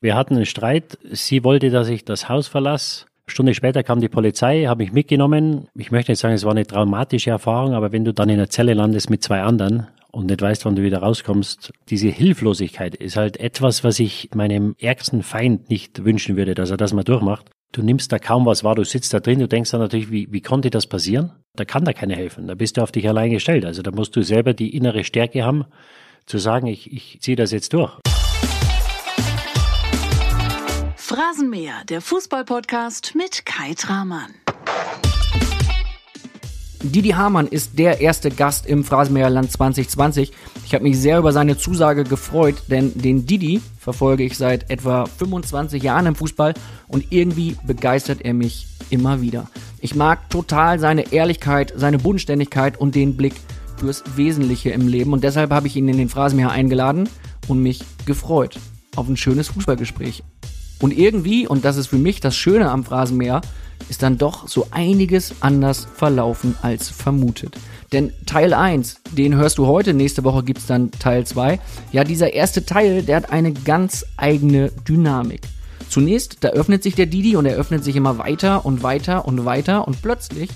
Wir hatten einen Streit. Sie wollte, dass ich das Haus verlasse. Stunde später kam die Polizei, habe mich mitgenommen. Ich möchte nicht sagen, es war eine traumatische Erfahrung, aber wenn du dann in einer Zelle landest mit zwei anderen und nicht weißt, wann du wieder rauskommst, diese Hilflosigkeit ist halt etwas, was ich meinem ärgsten Feind nicht wünschen würde, dass er das mal durchmacht. Du nimmst da kaum was wahr, du sitzt da drin, du denkst dann natürlich, wie, wie konnte das passieren? Da kann da keiner helfen, da bist du auf dich allein gestellt. Also da musst du selber die innere Stärke haben, zu sagen, ich, ich ziehe das jetzt durch. Phrasenmäher, der Fußballpodcast mit Kai Tramann. Didi Hamann ist der erste Gast im Phrasenmäherland 2020. Ich habe mich sehr über seine Zusage gefreut, denn den Didi verfolge ich seit etwa 25 Jahren im Fußball und irgendwie begeistert er mich immer wieder. Ich mag total seine Ehrlichkeit, seine Bodenständigkeit und den Blick fürs Wesentliche im Leben und deshalb habe ich ihn in den Phrasenmäher eingeladen und mich gefreut auf ein schönes Fußballgespräch. Und irgendwie, und das ist für mich das Schöne am Phrasenmäher, ist dann doch so einiges anders verlaufen als vermutet. Denn Teil 1, den hörst du heute, nächste Woche gibt's dann Teil 2. Ja, dieser erste Teil, der hat eine ganz eigene Dynamik. Zunächst, da öffnet sich der Didi und er öffnet sich immer weiter und weiter und weiter und plötzlich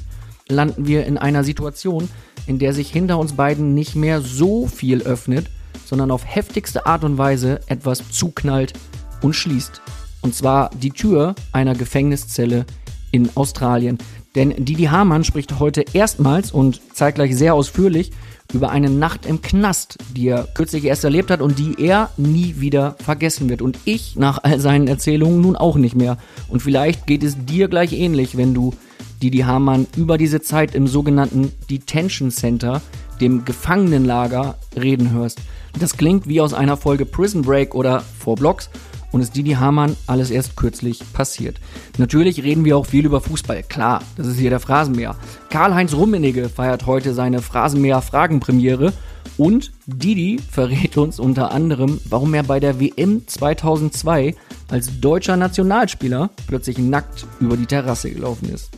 landen wir in einer Situation, in der sich hinter uns beiden nicht mehr so viel öffnet, sondern auf heftigste Art und Weise etwas zuknallt und schließt. Und zwar die Tür einer Gefängniszelle in Australien. Denn Didi Hamann spricht heute erstmals und zeitgleich sehr ausführlich über eine Nacht im Knast, die er kürzlich erst erlebt hat und die er nie wieder vergessen wird. Und ich nach all seinen Erzählungen nun auch nicht mehr. Und vielleicht geht es dir gleich ähnlich, wenn du Didi Hamann über diese Zeit im sogenannten Detention Center, dem Gefangenenlager, reden hörst. Das klingt wie aus einer Folge Prison Break oder Four Blocks und ist Didi Hamann alles erst kürzlich passiert. Natürlich reden wir auch viel über Fußball, klar, das ist hier der Phrasenmäher. Karl-Heinz Rummenigge feiert heute seine Phrasenmäher-Fragenpremiere und Didi verrät uns unter anderem, warum er bei der WM 2002 als deutscher Nationalspieler plötzlich nackt über die Terrasse gelaufen ist.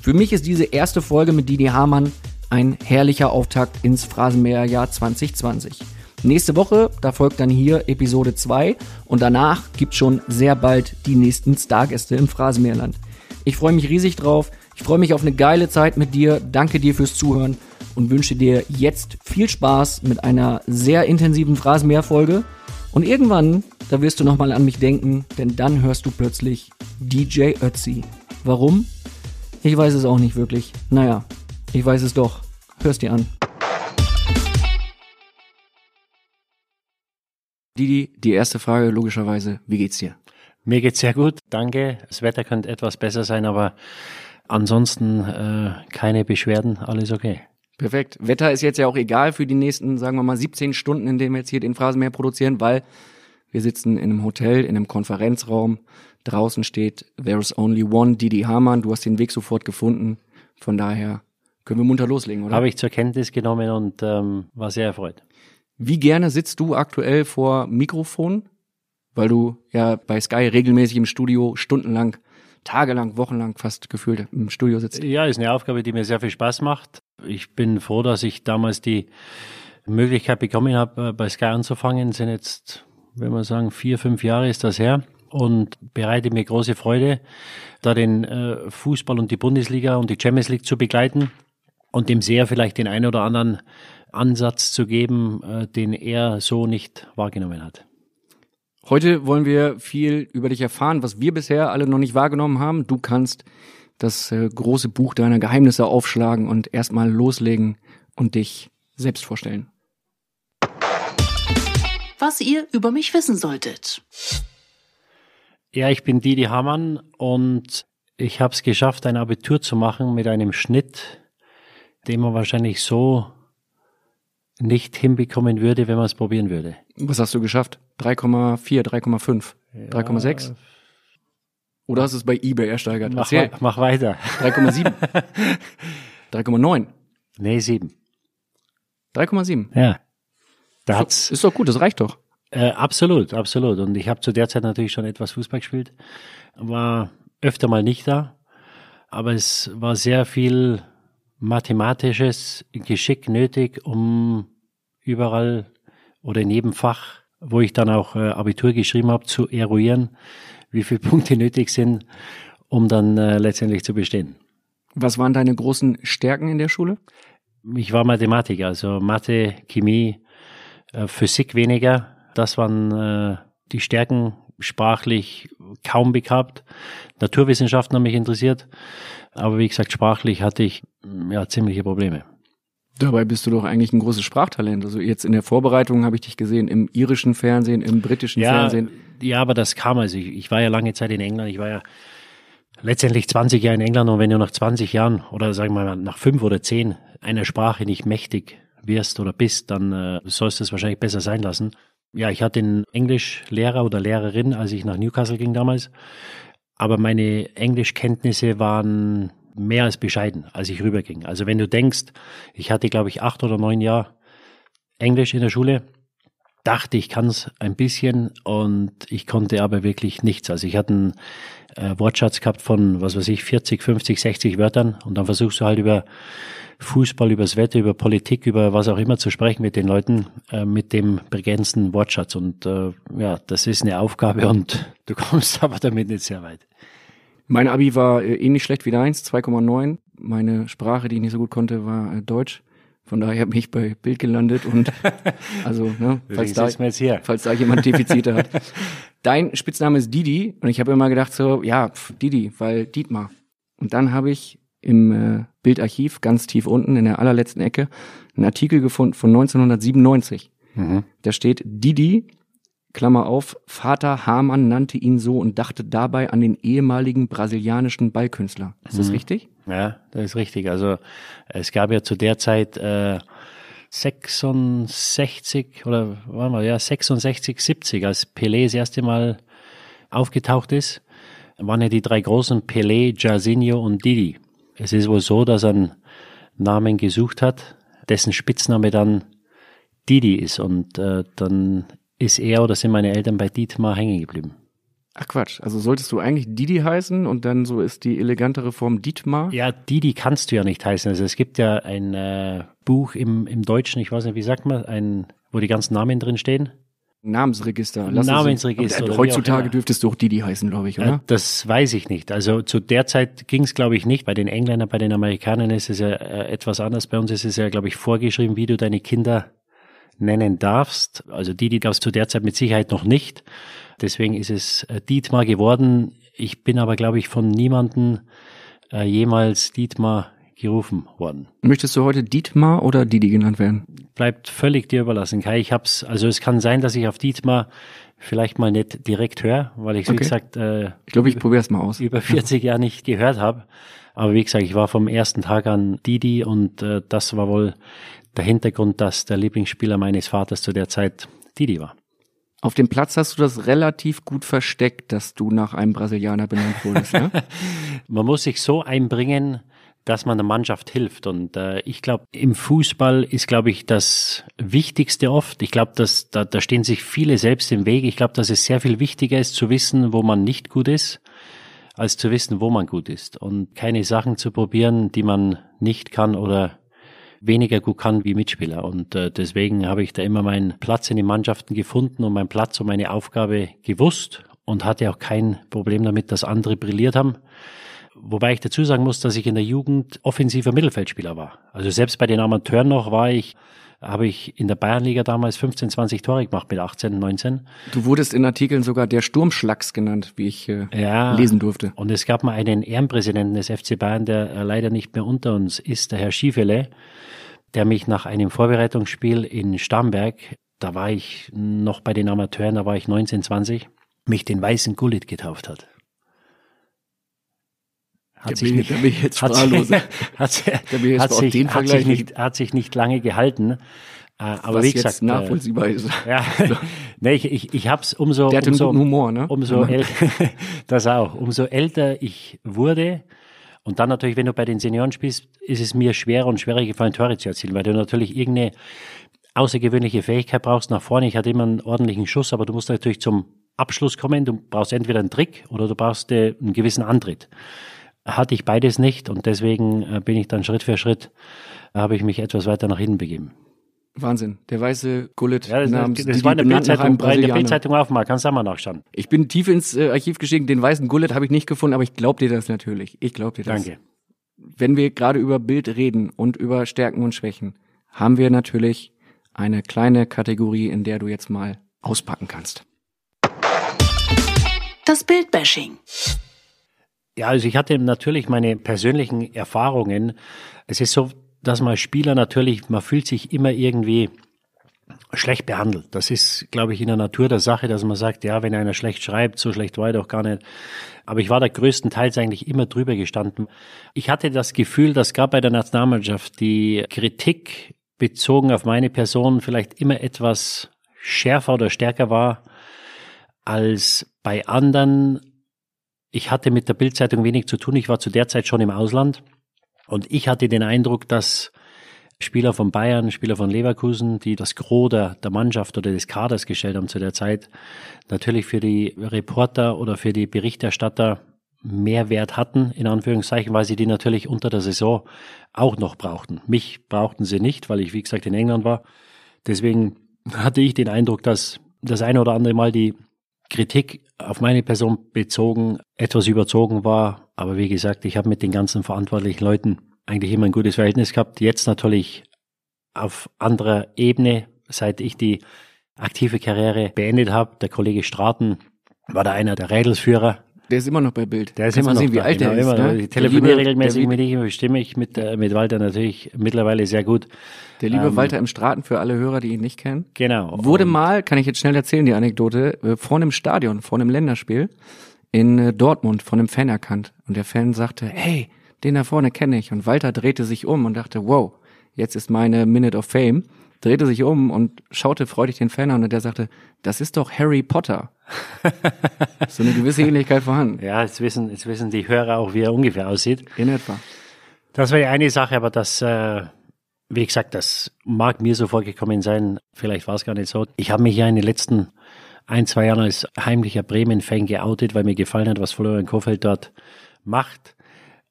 Für mich ist diese erste Folge mit Didi Hamann ein herrlicher Auftakt ins Phrasenmäherjahr 2020. Nächste Woche, da folgt dann hier Episode 2 und danach gibt schon sehr bald die nächsten Stargäste im Phrasenmeerland. Ich freue mich riesig drauf. Ich freue mich auf eine geile Zeit mit dir. Danke dir fürs Zuhören und wünsche dir jetzt viel Spaß mit einer sehr intensiven Phrasenmeer-Folge. Und irgendwann, da wirst du nochmal an mich denken, denn dann hörst du plötzlich DJ Ötzi. Warum? Ich weiß es auch nicht wirklich. Naja, ich weiß es doch. Hörst dir an. Didi, die erste Frage logischerweise, wie geht's dir? Mir geht's sehr gut, danke. Das Wetter könnte etwas besser sein, aber ansonsten äh, keine Beschwerden, alles okay. Perfekt. Wetter ist jetzt ja auch egal für die nächsten, sagen wir mal, 17 Stunden, in denen wir jetzt hier den Phrasenmäher produzieren, weil wir sitzen in einem Hotel, in einem Konferenzraum. Draußen steht There's only one Didi Hamann. Du hast den Weg sofort gefunden. Von daher können wir munter loslegen, oder? Habe ich zur Kenntnis genommen und ähm, war sehr erfreut. Wie gerne sitzt du aktuell vor Mikrofon? Weil du ja bei Sky regelmäßig im Studio stundenlang, tagelang, wochenlang fast gefühlt im Studio sitzt. Ja, ist eine Aufgabe, die mir sehr viel Spaß macht. Ich bin froh, dass ich damals die Möglichkeit bekommen habe, äh, bei Sky anzufangen. Sind jetzt, wenn man sagen, vier, fünf Jahre ist das her und bereite mir große Freude, da den äh, Fußball und die Bundesliga und die Champions League zu begleiten und dem sehr vielleicht den einen oder anderen Ansatz zu geben, äh, den er so nicht wahrgenommen hat. Heute wollen wir viel über dich erfahren, was wir bisher alle noch nicht wahrgenommen haben. Du kannst das äh, große Buch deiner Geheimnisse aufschlagen und erstmal loslegen und dich selbst vorstellen. Was ihr über mich wissen solltet. Ja, ich bin Didi Hamann und ich habe es geschafft, ein Abitur zu machen mit einem Schnitt, den man wahrscheinlich so nicht hinbekommen würde, wenn man es probieren würde. Was hast du geschafft? 3,4, 3,5, ja, 3,6? Oder hast du es bei eBay ersteigert? Mach, we mach weiter. 3,7. 3,9. Nee, 7. 3,7. Ja. Da hat's ist doch gut, das reicht doch. Äh, absolut, absolut. Und ich habe zu der Zeit natürlich schon etwas Fußball gespielt, war öfter mal nicht da, aber es war sehr viel mathematisches Geschick nötig, um überall oder in jedem Fach wo ich dann auch äh, Abitur geschrieben habe, zu eruieren, wie viele Punkte nötig sind, um dann äh, letztendlich zu bestehen. Was waren deine großen Stärken in der Schule? Ich war Mathematiker, also Mathe, Chemie, äh, Physik weniger. Das waren äh, die Stärken sprachlich kaum begabt. Naturwissenschaften haben mich interessiert, aber wie gesagt, sprachlich hatte ich ja ziemliche Probleme. Dabei bist du doch eigentlich ein großes Sprachtalent. Also jetzt in der Vorbereitung habe ich dich gesehen im irischen Fernsehen, im britischen ja, Fernsehen. Ja, aber das kam also. Ich, ich war ja lange Zeit in England. Ich war ja letztendlich 20 Jahre in England und wenn du nach 20 Jahren oder sagen wir mal nach fünf oder zehn einer Sprache nicht mächtig wirst oder bist, dann äh, sollst du es wahrscheinlich besser sein lassen. Ja, ich hatte einen Englischlehrer oder Lehrerin, als ich nach Newcastle ging damals. Aber meine Englischkenntnisse waren mehr als bescheiden, als ich rüberging. Also wenn du denkst, ich hatte, glaube ich, acht oder neun Jahre Englisch in der Schule, dachte, ich kann es ein bisschen und ich konnte aber wirklich nichts. Also ich hatte einen äh, Wortschatz gehabt von, was weiß ich, 40, 50, 60 Wörtern und dann versuchst du halt über Fußball, über das Wetter, über Politik, über was auch immer zu sprechen mit den Leuten äh, mit dem begrenzten Wortschatz. Und äh, ja, das ist eine Aufgabe und du kommst aber damit nicht sehr weit. Mein Abi war äh, ähnlich schlecht wie deins, 2,9. Meine Sprache, die ich nicht so gut konnte, war äh, Deutsch. Von daher bin ich bei Bild gelandet und also, ne, falls, da, falls da jemand Defizite hat. Dein Spitzname ist Didi und ich habe immer gedacht so, ja, pf, Didi, weil Dietmar. Und dann habe ich im äh, Bildarchiv ganz tief unten in der allerletzten Ecke einen Artikel gefunden von 1997. Mhm. Da steht Didi, Klammer auf, Vater Hamann nannte ihn so und dachte dabei an den ehemaligen brasilianischen Ballkünstler. Ist das mhm. richtig? Ja, das ist richtig. Also es gab ja zu der Zeit äh, 66 oder warte mal, ja 66, 70, als Pelé das erste Mal aufgetaucht ist, waren ja die drei großen Pelé, Jairzinho und Didi. Es ist wohl so, dass er einen Namen gesucht hat, dessen Spitzname dann Didi ist und äh, dann ist er oder sind meine Eltern bei Dietmar hängen geblieben. Ach Quatsch, also solltest du eigentlich Didi heißen und dann so ist die elegantere Form Dietmar? Ja, Didi kannst du ja nicht heißen. Also es gibt ja ein äh, Buch im, im Deutschen, ich weiß nicht, wie sagt man, ein, wo die ganzen Namen drin stehen. Namensregister. Lass Namensregister. Aber, heutzutage dürftest du auch Didi heißen, glaube ich, oder? Das weiß ich nicht. Also zu der Zeit ging es, glaube ich, nicht. Bei den Engländern, bei den Amerikanern ist es ja äh, etwas anders. Bei uns ist es ja, glaube ich, vorgeschrieben, wie du deine Kinder nennen darfst. Also Didi gab es zu der Zeit mit Sicherheit noch nicht. Deswegen ist es äh, Dietmar geworden. Ich bin aber, glaube ich, von niemanden äh, jemals Dietmar gerufen worden. Möchtest du heute Dietmar oder Didi genannt werden? Bleibt völlig dir überlassen, Kai. Ich hab's, also es kann sein, dass ich auf Dietmar vielleicht mal nicht direkt höre, weil ich, okay. wie gesagt, äh, ich glaube, ich probiere es mal aus. Über 40 Jahre nicht gehört habe. Aber wie gesagt, ich war vom ersten Tag an Didi und äh, das war wohl der Hintergrund, dass der Lieblingsspieler meines Vaters zu der Zeit Didi war. Auf dem Platz hast du das relativ gut versteckt, dass du nach einem Brasilianer benannt wurdest. Ne? Man muss sich so einbringen, dass man der Mannschaft hilft. Und äh, ich glaube, im Fußball ist, glaube ich, das Wichtigste oft. Ich glaube, dass da, da stehen sich viele selbst im Weg. Ich glaube, dass es sehr viel wichtiger ist zu wissen, wo man nicht gut ist, als zu wissen, wo man gut ist. Und keine Sachen zu probieren, die man nicht kann oder weniger gut kann wie Mitspieler. Und äh, deswegen habe ich da immer meinen Platz in den Mannschaften gefunden und meinen Platz und meine Aufgabe gewusst und hatte auch kein Problem damit, dass andere brilliert haben. Wobei ich dazu sagen muss, dass ich in der Jugend offensiver Mittelfeldspieler war. Also selbst bei den Amateuren noch war ich habe ich in der Bayernliga damals 15, 20 Tore gemacht mit 18, 19. Du wurdest in Artikeln sogar der Sturmschlacks genannt, wie ich äh, ja, lesen durfte. Und es gab mal einen Ehrenpräsidenten des FC Bayern, der äh, leider nicht mehr unter uns ist, der Herr Schiefele, der mich nach einem Vorbereitungsspiel in Starnberg, da war ich noch bei den Amateuren, da war ich 19, 20, mich den weißen Gullit getauft hat. Hat sich, nicht, jetzt hat, sich, nicht, hat sich nicht lange gehalten. Äh, aber Was wie gesagt, jetzt nachvollziehbar ist. Ja, nee, ich, ich, ich hab's umso, Der hat umso, einen Humor, ne? umso älter, das auch, umso älter ich wurde, und dann natürlich, wenn du bei den Senioren spielst, ist es mir schwerer und schwerer gefallen, Tore zu erzielen, weil du natürlich irgendeine außergewöhnliche Fähigkeit brauchst nach vorne. Ich hatte immer einen ordentlichen Schuss, aber du musst natürlich zum Abschluss kommen. Du brauchst entweder einen Trick oder du brauchst äh, einen gewissen Antritt hatte ich beides nicht und deswegen äh, bin ich dann Schritt für Schritt, habe ich mich etwas weiter nach hinten begeben. Wahnsinn. Der weiße Gullit Ja, das, namens das, Didi, war in der Bildzeitung, der. Bildzeitung aufmachen, kannst du mal nachschauen. Ich bin tief ins äh, Archiv gestiegen, den weißen Gullit habe ich nicht gefunden, aber ich glaub dir das natürlich. Ich glaub dir das. Danke. Wenn wir gerade über Bild reden und über Stärken und Schwächen, haben wir natürlich eine kleine Kategorie, in der du jetzt mal auspacken kannst. Das Bildbashing. Ja, also ich hatte natürlich meine persönlichen Erfahrungen. Es ist so, dass man Spieler natürlich, man fühlt sich immer irgendwie schlecht behandelt. Das ist, glaube ich, in der Natur der Sache, dass man sagt, ja, wenn einer schlecht schreibt, so schlecht war er doch gar nicht. Aber ich war da größtenteils eigentlich immer drüber gestanden. Ich hatte das Gefühl, dass gerade bei der Nationalmannschaft die Kritik bezogen auf meine Person vielleicht immer etwas schärfer oder stärker war als bei anderen. Ich hatte mit der Bildzeitung wenig zu tun. Ich war zu der Zeit schon im Ausland und ich hatte den Eindruck, dass Spieler von Bayern, Spieler von Leverkusen, die das Gros der, der Mannschaft oder des Kaders gestellt haben zu der Zeit, natürlich für die Reporter oder für die Berichterstatter mehr Wert hatten, in Anführungszeichen, weil sie die natürlich unter der Saison auch noch brauchten. Mich brauchten sie nicht, weil ich, wie gesagt, in England war. Deswegen hatte ich den Eindruck, dass das eine oder andere Mal die Kritik auf meine Person bezogen etwas überzogen war. Aber wie gesagt, ich habe mit den ganzen verantwortlichen Leuten eigentlich immer ein gutes Verhältnis gehabt. Jetzt natürlich auf anderer Ebene, seit ich die aktive Karriere beendet habe. Der Kollege Straten war da einer der Rädelsführer. Der ist immer noch bei Bild. Der ist Kannst immer noch sehen, wie alt genau, der ist. Ne? Ich telefoniere regelmäßig mit ihm, bestimme ich mit, äh, mit Walter natürlich mittlerweile sehr gut. Der liebe Ähm, Walter im Straten für alle Hörer, die ihn nicht kennen. Genau. Wurde mal, kann ich jetzt schnell erzählen, die Anekdote, äh, vor einem Stadion, vor einem Länderspiel in äh, Dortmund von einem Fan erkannt. Und der Fan sagte, hey, den da vorne kenne ich. Und Walter drehte sich um und dachte, wow, jetzt ist meine Minute of Fame. Drehte sich um und schaute freudig den Fan an und der sagte, das ist doch Harry Potter. so eine gewisse Ähnlichkeit vorhanden. Ja, jetzt wissen, jetzt wissen die Hörer auch, wie er ungefähr aussieht. In etwa. Das war die eine Sache, aber das, äh, wie gesagt, das mag mir so vorgekommen sein. Vielleicht war es gar nicht so. Ich habe mich ja in den letzten ein, zwei Jahren als heimlicher Bremen-Fan geoutet, weil mir gefallen hat, was Florian Kofeld dort macht.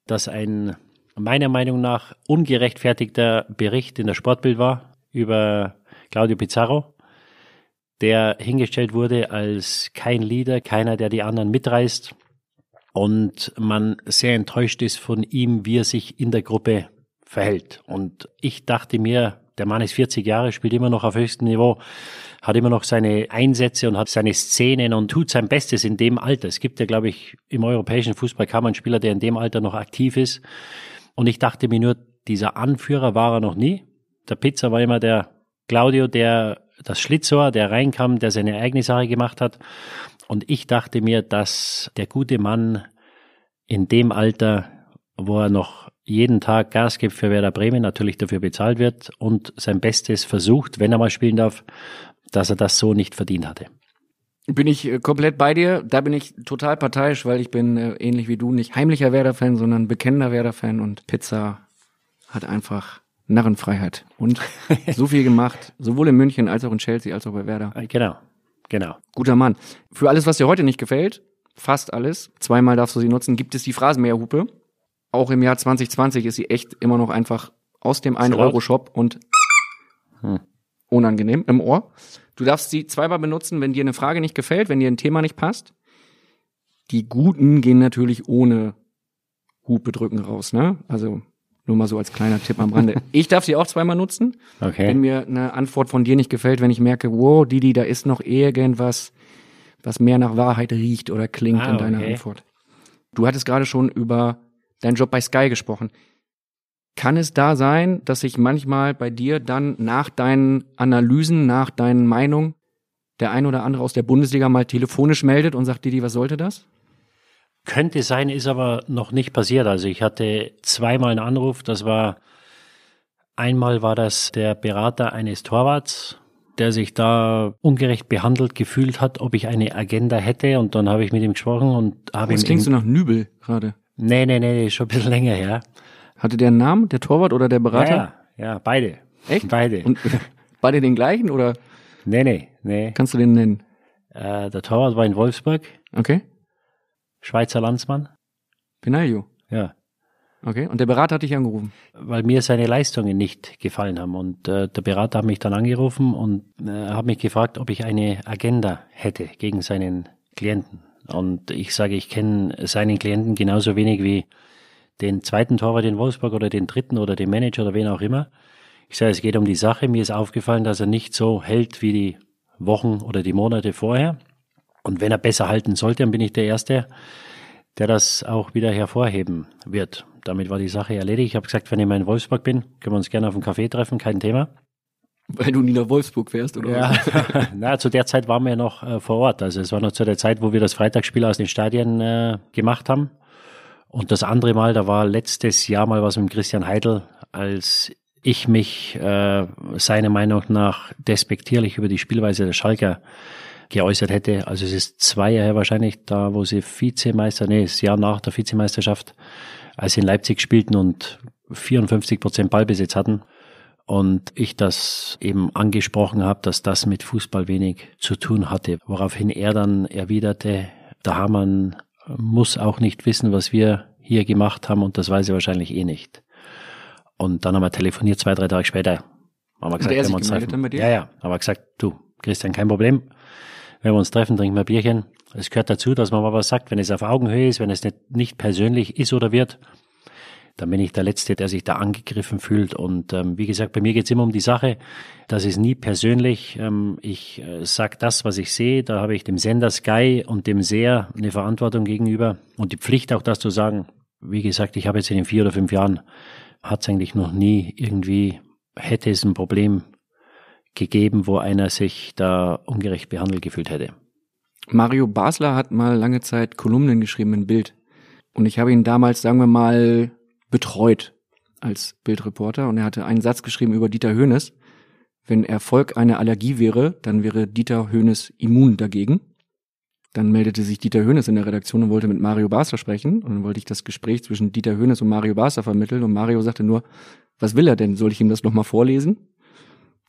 Dass ein meiner Meinung nach ungerechtfertigter Bericht in der Sportbild war über Claudio Pizarro, der hingestellt wurde als kein Leader, keiner, der die anderen mitreißt und man sehr enttäuscht ist von ihm, wie er sich in der Gruppe verhält. Und ich dachte mir, der Mann ist 40 Jahre, spielt immer noch auf höchstem Niveau, hat immer noch seine Einsätze und hat seine Szenen und tut sein Bestes in dem Alter. Es gibt ja, glaube ich, im europäischen Fußball kaum einen Spieler, der in dem Alter noch aktiv ist. Und ich dachte mir nur, dieser Anführer war er noch nie. Der Pizza war immer der Claudio, der das Schlitzohr, der reinkam, der seine eigene Sache gemacht hat. Und ich dachte mir, dass der gute Mann in dem Alter, wo er noch jeden Tag Gas gibt für Werder Bremen, natürlich dafür bezahlt wird und sein Bestes versucht, wenn er mal spielen darf, dass er das so nicht verdient hatte. Bin ich äh, komplett bei dir. Da bin ich total parteiisch, weil ich bin äh, ähnlich wie du nicht heimlicher Werder-Fan, sondern bekennender Werder-Fan und Pizza hat einfach Narrenfreiheit und so viel gemacht, sowohl in München als auch in Chelsea als auch bei Werder. Äh, Genau, genau. Guter Mann. Für alles, was dir heute nicht gefällt, fast alles, zweimal darfst du sie nutzen, gibt es die Phrasenmäherhupe. Auch im Jahr 2020 ist sie echt immer noch einfach aus dem 1-Euro-Shop und Hm. unangenehm im Ohr. Du darfst sie zweimal benutzen, wenn dir eine Frage nicht gefällt, wenn dir ein Thema nicht passt. Die Guten gehen natürlich ohne Hupe drücken raus, ne? Also nur mal so als kleiner Tipp am Rande. Ich darf sie auch zweimal nutzen. Okay. Wenn mir eine Antwort von dir nicht gefällt, wenn ich merke, wow, Didi, da ist noch irgendwas, was mehr nach Wahrheit riecht oder klingt Ah, in deiner okay. Antwort. Du hattest gerade schon über deinen Job bei Sky gesprochen. Kann es da sein, dass sich manchmal bei dir dann nach deinen Analysen, nach deinen Meinungen, der ein oder andere aus der Bundesliga mal telefonisch meldet und sagt, Didi, was sollte das? Könnte sein, ist aber noch nicht passiert. Also ich hatte zweimal einen Anruf. Das war einmal war das der Berater eines Torwarts, der sich da ungerecht behandelt gefühlt hat, ob ich eine Agenda hätte. Und dann habe ich mit ihm gesprochen und habe Das ihm. klingst du nach Nübel gerade. nee, nee, nee, schon ein bisschen länger her. Hatte der einen Namen, der Torwart oder der Berater? Ja, ja, ja, beide. Echt? Beide. Und beide den gleichen oder nee, nee, nee. kannst du den nennen? Äh, der Torwart war in Wolfsburg, Okay. Schweizer Landsmann. Benaglio. Ja. Okay, und der Berater hat dich angerufen? Weil mir seine Leistungen nicht gefallen haben. Und äh, der Berater hat mich dann angerufen und äh, hat mich gefragt, ob ich eine Agenda hätte gegen seinen Klienten. Und ich sage, ich kenne seinen Klienten genauso wenig wie den zweiten Torwart in Wolfsburg oder den dritten oder den Manager oder wen auch immer. Ich sage, es geht um die Sache. Mir ist aufgefallen, dass er nicht so hält wie die Wochen oder die Monate vorher. Und wenn er besser halten sollte, dann bin ich der Erste, der das auch wieder hervorheben wird. Damit war die Sache erledigt. Ich habe gesagt, wenn ich mal in Wolfsburg bin, können wir uns gerne auf einen Café treffen, kein Thema. Weil du nie nach Wolfsburg fährst, oder? Ja, na, zu der Zeit waren wir noch äh, vor Ort. Also es war noch zu der Zeit, wo wir das Freitagsspiel aus den Stadien äh, gemacht haben. Und das andere Mal, da war letztes Jahr mal was mit Christian Heidel, als ich mich äh, seiner Meinung nach despektierlich über die Spielweise der Schalker geäußert hätte. Also es ist zwei Jahre wahrscheinlich da, wo sie Vizemeister, nee, das Jahr nach der Vizemeisterschaft, als sie in Leipzig spielten und 54 Prozent Ballbesitz hatten. Und ich das eben angesprochen habe, dass das mit Fußball wenig zu tun hatte. Woraufhin er dann erwiderte, der Hamann muss auch nicht wissen, was wir hier gemacht haben und das weiß er wahrscheinlich eh nicht. Und dann haben wir telefoniert, zwei, drei Tage später. Haben wir gesagt, wir uns treffen. Ja, ja. Haben wir gesagt, du, Christian, kein Problem. Wenn wir uns treffen, trinken wir ein Bierchen. Es gehört dazu, dass man mal was sagt, wenn es auf Augenhöhe ist, wenn es nicht, nicht persönlich ist oder wird. Dann bin ich der Letzte, der sich da angegriffen fühlt. Und ähm, wie gesagt, bei mir geht's immer um die Sache. Das ist nie persönlich. Ähm, ich äh, sag das, was ich sehe. Da habe ich dem Sender Sky und dem Seher eine Verantwortung gegenüber und die Pflicht auch das zu sagen. Wie gesagt, ich habe jetzt in den vier oder fünf Jahren hat es eigentlich noch nie irgendwie, hätte es ein Problem gegeben, wo einer sich da ungerecht behandelt gefühlt hätte. Mario Basler hat mal lange Zeit Kolumnen geschrieben in Bild. Und ich habe ihn damals, sagen wir mal, betreut als Bildreporter. Und er hatte einen Satz geschrieben über Dieter Höhnes. Wenn Erfolg eine Allergie wäre, dann wäre Dieter Höhnes immun dagegen. Dann meldete sich Dieter Höhnes in der Redaktion und wollte mit Mario Basler sprechen. Und dann wollte ich das Gespräch zwischen Dieter Höhnes und Mario Basler vermitteln. Und Mario sagte nur, was will er denn? Soll ich ihm das nochmal vorlesen?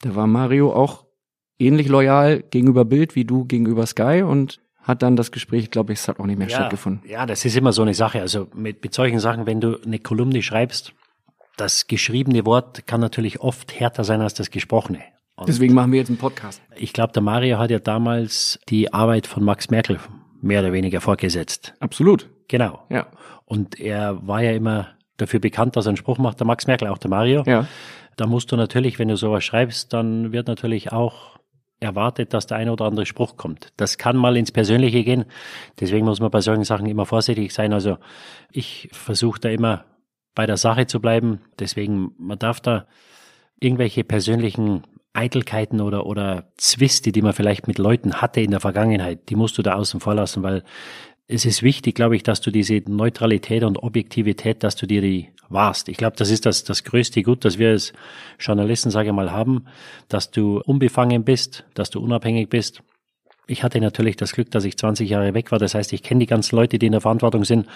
Da war Mario auch ähnlich loyal gegenüber Bild wie du gegenüber Sky und hat dann das Gespräch, glaube ich, es hat auch nicht mehr ja, stattgefunden. Ja, das ist immer so eine Sache. Also mit, mit solchen Sachen, wenn du eine Kolumne schreibst, das geschriebene Wort kann natürlich oft härter sein als das gesprochene. Und Deswegen machen wir jetzt einen Podcast. Ich glaube, der Mario hat ja damals die Arbeit von Max Merkel mehr oder weniger vorgesetzt. Absolut. Genau. Ja. Und er war ja immer dafür bekannt, dass er einen Spruch macht, der Max Merkel, auch der Mario. Ja. Da musst du natürlich, wenn du sowas schreibst, dann wird natürlich auch erwartet, dass der eine oder andere Spruch kommt. Das kann mal ins Persönliche gehen. Deswegen muss man bei solchen Sachen immer vorsichtig sein. Also ich versuche da immer bei der Sache zu bleiben. Deswegen, man darf da irgendwelche persönlichen Eitelkeiten oder, oder Zwiste, die man vielleicht mit Leuten hatte in der Vergangenheit, die musst du da außen vor lassen, weil es ist wichtig, glaube ich, dass du diese Neutralität und Objektivität, dass du dir die warst. Ich glaube, das ist das, das größte Gut, das wir als Journalisten, sage ich mal, haben, dass du unbefangen bist, dass du unabhängig bist. Ich hatte natürlich das Glück, dass ich 20 Jahre weg war. Das heißt, ich kenne die ganzen Leute, die in der Verantwortung sind,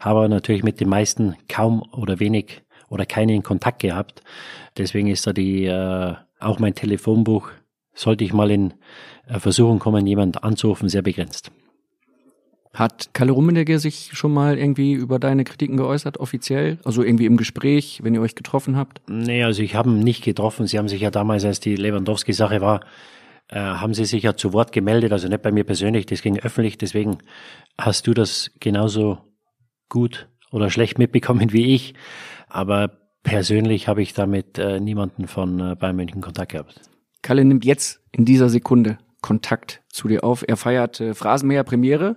habe natürlich mit den meisten kaum oder wenig oder keinen Kontakt gehabt. Deswegen ist da die, äh, auch mein Telefonbuch, sollte ich mal in äh, Versuchung kommen, jemand anzurufen, sehr begrenzt. Hat Kalle Rummenigge sich schon mal irgendwie über deine Kritiken geäußert, offiziell? Also irgendwie im Gespräch, wenn ihr euch getroffen habt? Nee, also ich habe ihn nicht getroffen. Sie haben sich ja damals, als die Lewandowski-Sache war, äh, haben sie sich ja zu Wort gemeldet, also nicht bei mir persönlich, das ging öffentlich, deswegen hast du das genauso gut oder schlecht mitbekommen wie ich. Aber persönlich habe ich damit äh, niemanden von äh, Bayern München Kontakt gehabt. Kalle nimmt jetzt in dieser Sekunde Kontakt zu dir auf. Er feiert äh, Phrasenmäher Premiere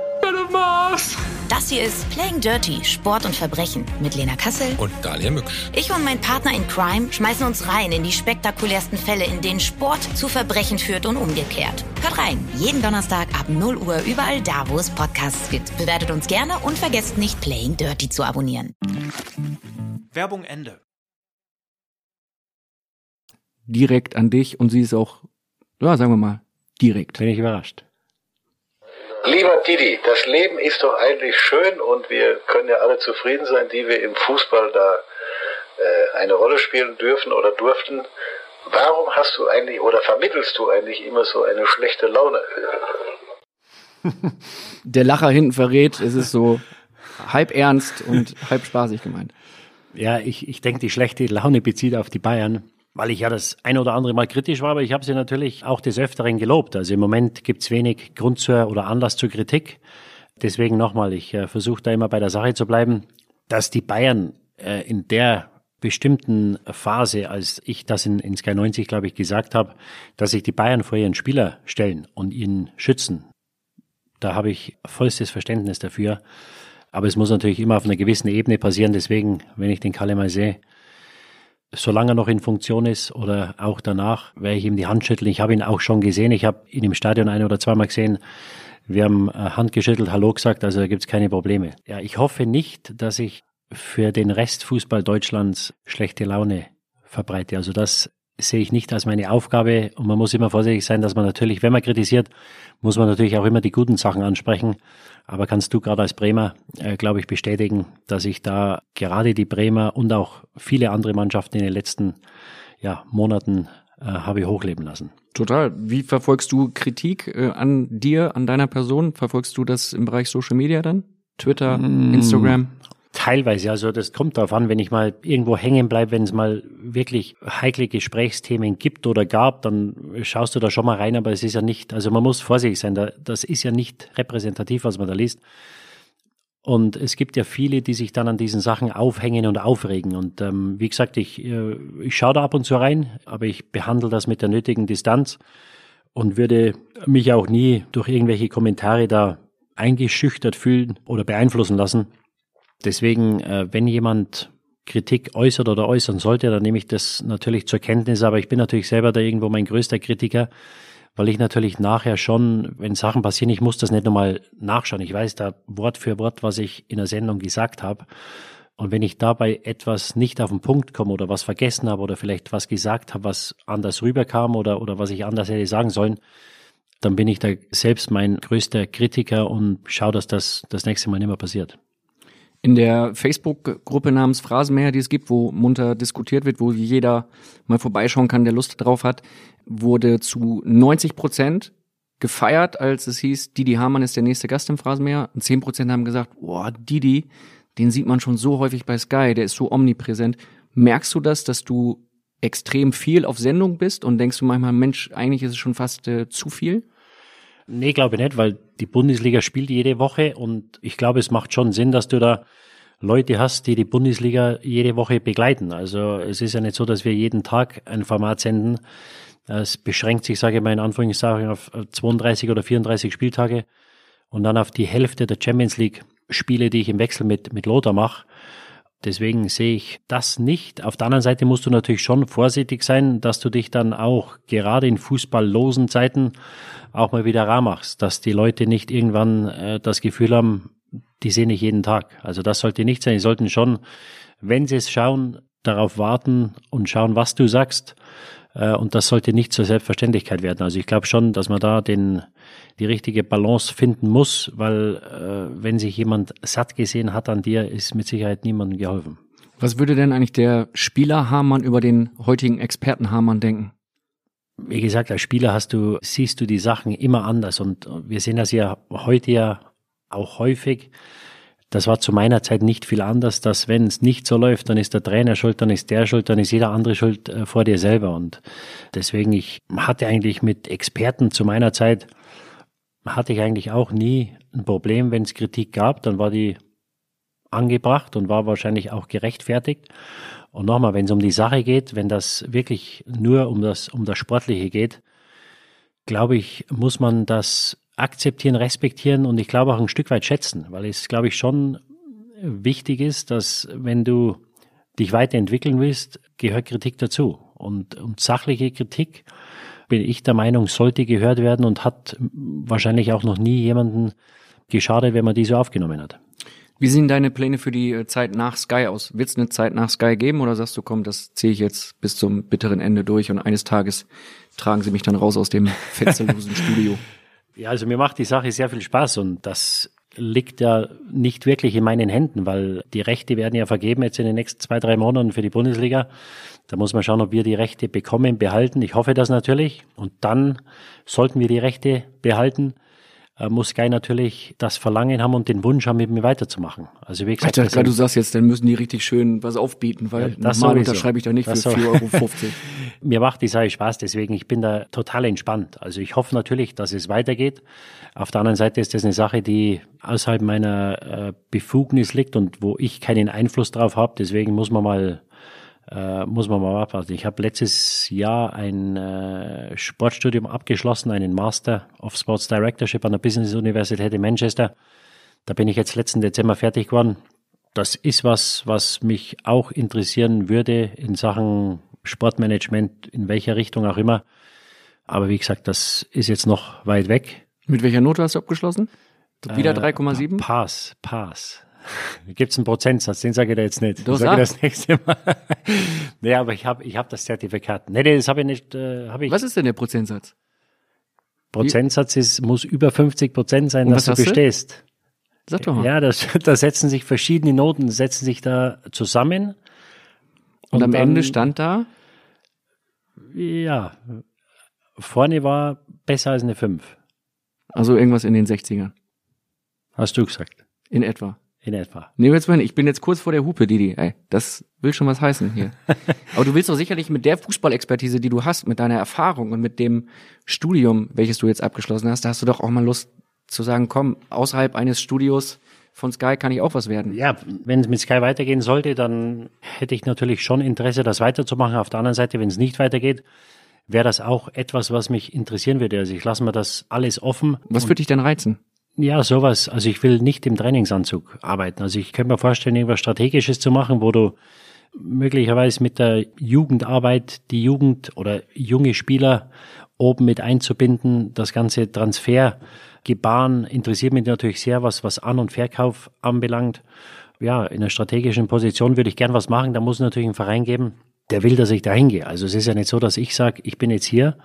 of Mars. Das hier ist Playing Dirty, Sport und Verbrechen mit Lena Kassel und Dalia Mücksch. Ich und mein Partner in Crime schmeißen uns rein in die spektakulärsten Fälle, in denen Sport zu Verbrechen führt und umgekehrt. Hört rein, jeden Donnerstag ab 0 Uhr überall da, wo es Podcasts gibt. Bewertet uns gerne und vergesst nicht Playing Dirty zu abonnieren. Werbung Ende. Direkt an dich und sie ist auch, ja, sagen wir mal, direkt. Bin ich überrascht. Lieber Didi, das Leben ist doch eigentlich schön und wir können ja alle zufrieden sein, die wir im Fußball da äh, eine Rolle spielen dürfen oder durften. Warum hast du eigentlich oder vermittelst du eigentlich immer so eine schlechte Laune? Der Lacher hinten verrät, es ist so halb ernst und halb spaßig gemeint. Ja, ich, ich denke, die schlechte Laune bezieht auf die Bayern, weil ich ja das ein oder andere Mal kritisch war, aber ich habe sie natürlich auch des Öfteren gelobt. Also im Moment gibt's wenig Grund zur oder Anlass zur Kritik. Deswegen nochmal, ich äh, versuche da immer bei der Sache zu bleiben, dass die Bayern äh, in der bestimmten Phase, als ich das in, in Sky 90, glaube ich, gesagt habe, dass sich die Bayern vor ihren Spieler stellen und ihn schützen. Da habe ich vollstes Verständnis dafür. Aber es muss natürlich immer auf einer gewissen Ebene passieren. Deswegen, wenn ich den Kalle mal sehe, solange er noch in Funktion ist oder auch danach, werde ich ihm die Hand schütteln. Ich habe ihn auch schon gesehen. Ich habe ihn im Stadion ein oder zweimal gesehen. Wir haben äh, Hand geschüttelt, Hallo gesagt, also da gibt es keine Probleme. Ja, ich hoffe nicht, dass ich für den Rest Fußball Deutschlands schlechte Laune verbreite. Also das sehe ich nicht als meine Aufgabe und man muss immer vorsichtig sein, dass man natürlich, wenn man kritisiert, muss man natürlich auch immer die guten Sachen ansprechen. Aber kannst du gerade als Bremer, äh, glaube ich, bestätigen, dass ich da gerade die Bremer und auch viele andere Mannschaften in den letzten ja, Monaten äh, habe hochleben lassen. Total. Wie verfolgst du Kritik äh, an dir, an deiner Person? Verfolgst du das im Bereich Social Media dann? Twitter, mm. Instagram? Teilweise, also das kommt darauf an, wenn ich mal irgendwo hängen bleibe, wenn es mal wirklich heikle Gesprächsthemen gibt oder gab, dann schaust du da schon mal rein, aber es ist ja nicht, also man muss vorsichtig sein, das ist ja nicht repräsentativ, was man da liest. Und es gibt ja viele, die sich dann an diesen Sachen aufhängen und aufregen. Und ähm, wie gesagt, ich, äh, ich schaue da ab und zu rein, aber ich behandle das mit der nötigen Distanz und würde mich auch nie durch irgendwelche Kommentare da eingeschüchtert fühlen oder beeinflussen lassen. Deswegen, äh, wenn jemand Kritik äußert oder äußern sollte, dann nehme ich das natürlich zur Kenntnis, aber ich bin natürlich selber da irgendwo mein größter Kritiker, weil ich natürlich nachher schon, wenn Sachen passieren, ich muss das nicht nochmal nachschauen. Ich weiß da Wort für Wort, was ich in der Sendung gesagt habe. Und wenn ich dabei etwas nicht auf den Punkt komme oder was vergessen habe oder vielleicht was gesagt habe, was anders rüberkam oder, oder was ich anders hätte sagen sollen, dann bin ich da selbst mein größter Kritiker und schaue, dass das das nächste Mal nicht mehr passiert. In der Facebook-Gruppe namens Phrasenmäher, die es gibt, wo munter diskutiert wird, wo jeder mal vorbeischauen kann, der Lust drauf hat, wurde zu 90 Prozent gefeiert, als es hieß, Didi Hamann ist der nächste Gast im Phrasenmäher. Und 10 Prozent haben gesagt, boah, Didi, den sieht man schon so häufig bei Sky, der ist so omnipräsent. Merkst du das, dass du extrem viel auf Sendung bist und denkst du manchmal, Mensch, eigentlich ist es schon fast äh, zu viel? Nee, glaube ich nicht, weil die Bundesliga spielt jede Woche und ich glaube, es macht schon Sinn, dass du da Leute hast, die die Bundesliga jede Woche begleiten. Also es ist ja nicht so, dass wir jeden Tag ein Format senden. Es beschränkt sich, sage ich mal in Anführungszeichen, auf 32 oder 34 Spieltage und dann auf die Hälfte der Champions League Spiele, die ich im Wechsel mit, mit Lothar mache. Deswegen sehe ich das nicht. Auf der anderen Seite musst du natürlich schon vorsichtig sein, dass du dich dann auch gerade in fußballlosen Zeiten auch mal wieder rar machst, dass die Leute nicht irgendwann äh, das Gefühl haben, die sehen ich jeden Tag. Also das sollte nicht sein. Die sollten schon, wenn sie es schauen, darauf warten und schauen, was du sagst. Äh, und das sollte nicht zur Selbstverständlichkeit werden. Also ich glaube schon, dass man da den, die richtige Balance finden muss, weil äh, wenn sich jemand satt gesehen hat an dir, ist mit Sicherheit niemandem geholfen. Was würde denn eigentlich der Spieler Hamann über den heutigen Experten Hamann denken? Wie gesagt, als Spieler hast du, siehst du die Sachen immer anders und wir sehen das ja heute ja auch häufig. Das war zu meiner Zeit nicht viel anders, dass wenn es nicht so läuft, dann ist der Trainer schuld, dann ist der schuld, dann ist jeder andere schuld äh, vor dir selber. Und deswegen, ich hatte eigentlich mit Experten zu meiner Zeit, hatte ich eigentlich auch nie ein Problem, wenn es Kritik gab, dann war die angebracht und war wahrscheinlich auch gerechtfertigt. Und nochmal, wenn es um die Sache geht, wenn das wirklich nur um das, um das Sportliche geht, glaube ich, muss man das akzeptieren, respektieren und ich glaube auch ein Stück weit schätzen, weil es, glaube ich, schon wichtig ist, dass wenn du dich weiterentwickeln willst, gehört Kritik dazu. Und, und sachliche Kritik, bin ich der Meinung, sollte gehört werden und hat wahrscheinlich auch noch nie jemanden geschadet, wenn man die so aufgenommen hat. Wie sehen deine Pläne für die äh, Zeit nach Sky aus? Wird es eine Zeit nach Sky geben oder sagst du, komm, das ziehe ich jetzt bis zum bitteren Ende durch und eines Tages tragen sie mich dann raus aus dem fetzellosen Studio? Ja, also mir macht die Sache sehr viel Spaß und das liegt ja nicht wirklich in meinen Händen, weil die Rechte werden ja vergeben jetzt in den nächsten zwei, drei Monaten für die Bundesliga. Da muss man schauen, ob wir die Rechte bekommen, behalten. Ich hoffe das natürlich. Und dann sollten wir die Rechte behalten, muss Sky natürlich das Verlangen haben und den Wunsch haben, mit mir weiterzumachen. Also wie gesagt, Alter, klar, du sagst jetzt, dann müssen die richtig schön was aufbieten, weil Ja, das normal unterschreibe ich doch nicht Das für so- 4,50 Euro. mir macht die Sache Spaß, deswegen ich bin da total entspannt. Also ich hoffe natürlich, dass es weitergeht. Auf der anderen Seite ist das eine Sache, die außerhalb meiner äh, Befugnis liegt und wo ich keinen Einfluss drauf habe. Deswegen muss man mal äh, muss man mal abwarten. Ich habe letztes Jahr ein äh, Sportstudium abgeschlossen, einen Master of Sports Directorship an der Business Universität in Manchester. Da bin ich jetzt letzten Dezember fertig geworden. Das ist was, was mich auch interessieren würde in Sachen Sportmanagement, in welcher Richtung auch immer. Aber wie gesagt, das ist jetzt noch weit weg. Mit welcher Note hast du abgeschlossen? Wieder Äh, 3,7? Pass, Pass. Gibt's einen Prozentsatz, den sage ich dir jetzt nicht. Ich sag. das nächste Mal. nee, aber ich habe ich hab das Zertifikat. Nee, nee, das habe ich nicht. Äh, hab ich. Was ist denn der Prozentsatz? Prozentsatz ist, muss über 50 Prozent sein, Und dass was du hast du? bestehst. Sag doch mal. Ja, das, da setzen sich verschiedene Noten, setzen sich da zusammen. Und, am dann- Ende stand da, Ja, vorne war besser als eine 5, also irgendwas in den 60ern. hast du gesagt, In etwa. In etwa. Nee, jetzt mal, ich bin jetzt kurz vor der Hupe, Didi. Ey, das will schon was heißen hier. Aber du willst doch sicherlich mit der Fußballexpertise, die du hast, mit deiner Erfahrung und mit dem Studium, welches du jetzt abgeschlossen hast, da hast du doch auch mal Lust zu sagen, komm, außerhalb eines Studios von Sky kann ich auch was werden. Ja, wenn es mit Sky weitergehen sollte, dann hätte ich natürlich schon Interesse, das weiterzumachen. Auf der anderen Seite, wenn es nicht weitergeht, wäre das auch etwas, was mich interessieren würde. Also ich lasse mir das alles offen. Was würde dich denn reizen? Ja, sowas. Also ich will nicht im Trainingsanzug arbeiten. Also ich könnte mir vorstellen, irgendwas Strategisches zu machen, wo du möglicherweise mit der Jugendarbeit die Jugend oder junge Spieler oben mit einzubinden. Das ganze Transfergebaren interessiert mich natürlich sehr, was, was An- und Verkauf anbelangt. Ja, in einer strategischen Position würde ich gern was machen. Da muss es natürlich einen Verein geben, der will, dass ich da hingehe. Also es ist ja nicht so, dass ich sage, ich bin jetzt hier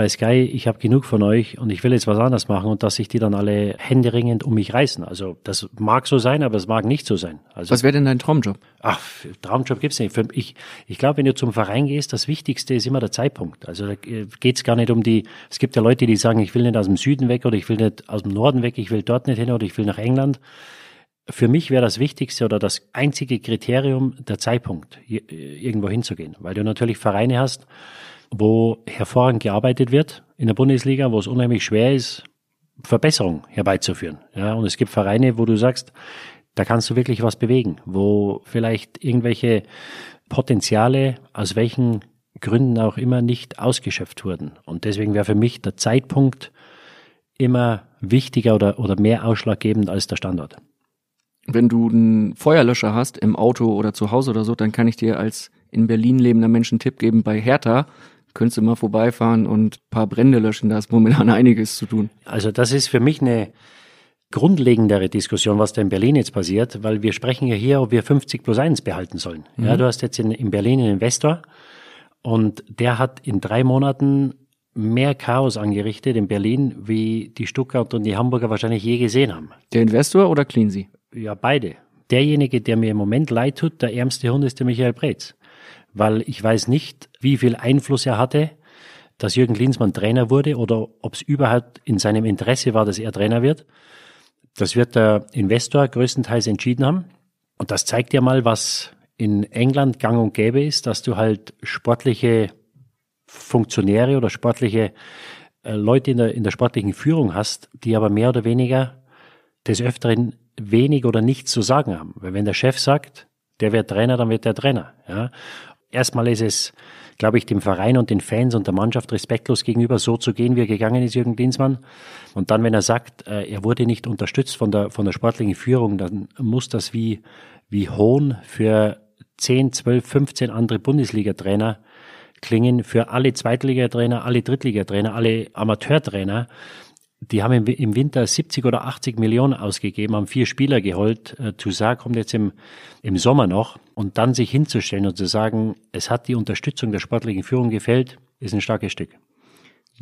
bei Sky, ich habe genug von euch und ich will jetzt was anderes machen und dass sich die dann alle händeringend um mich reißen. Also das mag so sein, aber es mag nicht so sein. Also Was wäre denn dein Traumjob? Ach, Traumjob gibt's nicht. Für, ich, ich glaube, wenn du zum Verein gehst, das Wichtigste ist immer der Zeitpunkt. Also da geht's gar nicht um die, es gibt ja Leute, die sagen, ich will nicht aus dem Süden weg oder ich will nicht aus dem Norden weg, ich will dort nicht hin oder ich will nach England. Für mich wäre das Wichtigste oder das einzige Kriterium der Zeitpunkt, irgendwo hinzugehen. Weil du natürlich Vereine hast, wo hervorragend gearbeitet wird in der Bundesliga, wo es unheimlich schwer ist, Verbesserung herbeizuführen. Ja, und es gibt Vereine, wo du sagst, da kannst du wirklich was bewegen, wo vielleicht irgendwelche Potenziale, aus welchen Gründen auch immer, nicht ausgeschöpft wurden. Und deswegen wäre für mich der Zeitpunkt immer wichtiger oder, oder mehr ausschlaggebend als der Standort. Wenn du einen Feuerlöscher hast im Auto oder zu Hause oder so, dann kann ich dir als in Berlin lebender Mensch einen Tipp geben. Bei Hertha könntest du mal vorbeifahren und ein paar Brände löschen. Da ist momentan einiges zu tun. Also das ist für mich eine grundlegendere Diskussion, was da in Berlin jetzt passiert, weil wir sprechen ja hier, ob wir 50 plus 1 behalten sollen. Ja, du hast jetzt in, in Berlin einen Investor und der hat in drei Monaten mehr Chaos angerichtet in Berlin, wie die Stuttgart und die Hamburger wahrscheinlich je gesehen haben. Der Investor oder Cleansy? Ja, beide. Derjenige, der mir im Moment leid tut, der ärmste Hund ist der Michael Preetz. Weil ich weiß nicht, wie viel Einfluss er hatte, dass Jürgen Klinsmann Trainer wurde oder ob es überhaupt in seinem Interesse war, dass er Trainer wird. Das wird der Investor größtenteils entschieden haben. Und das zeigt ja mal, was in England gang und gäbe ist, dass du halt sportliche Funktionäre oder sportliche äh, Leute in der, in der sportlichen Führung hast, die aber mehr oder weniger des Öfteren wenig oder nichts zu sagen haben. Weil wenn der Chef sagt, der wird Trainer, dann wird der Trainer. Ja. Erstmal ist es, glaube ich, dem Verein und den Fans und der Mannschaft respektlos gegenüber so zu gehen, wie er gegangen ist, Jürgen Klinsmann. Und dann, wenn er sagt, äh, er wurde nicht unterstützt von der, von der sportlichen Führung, dann muss das wie, wie Hohn für 10, 12, 15 andere Bundesliga-Trainer klingen, für alle Zweitligatrainer, alle Drittligatrainer, alle Amateurtrainer. Die haben im, Winter 70 oder 80 Millionen ausgegeben, haben vier Spieler geholt. Äh, Toussaint kommt jetzt im, im Sommer noch. Und dann sich hinzustellen und zu sagen, es hat die Unterstützung der sportlichen Führung gefällt, ist ein starkes Stück.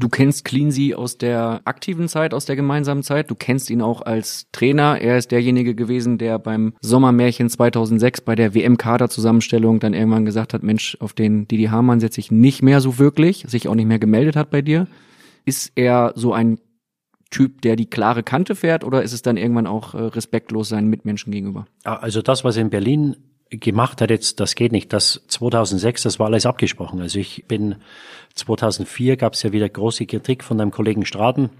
Du kennst Cleansey aus der aktiven Zeit, aus der gemeinsamen Zeit. Du kennst ihn auch als Trainer. Er ist derjenige gewesen, der beim Sommermärchen 2006 bei der WM-Kader-Zusammenstellung dann irgendwann gesagt hat, Mensch, auf den Didi Hamann setze ich nicht mehr so wirklich, sich auch nicht mehr gemeldet hat bei dir. Ist er so ein Typ, der die klare Kante fährt oder ist es dann irgendwann auch äh, respektlos seinen Mitmenschen gegenüber? Also das, was er in Berlin gemacht hat jetzt, das geht nicht. Das 2006, das war alles abgesprochen. Also ich bin 2004 gab es ja wieder große Kritik von deinem Kollegen Straten.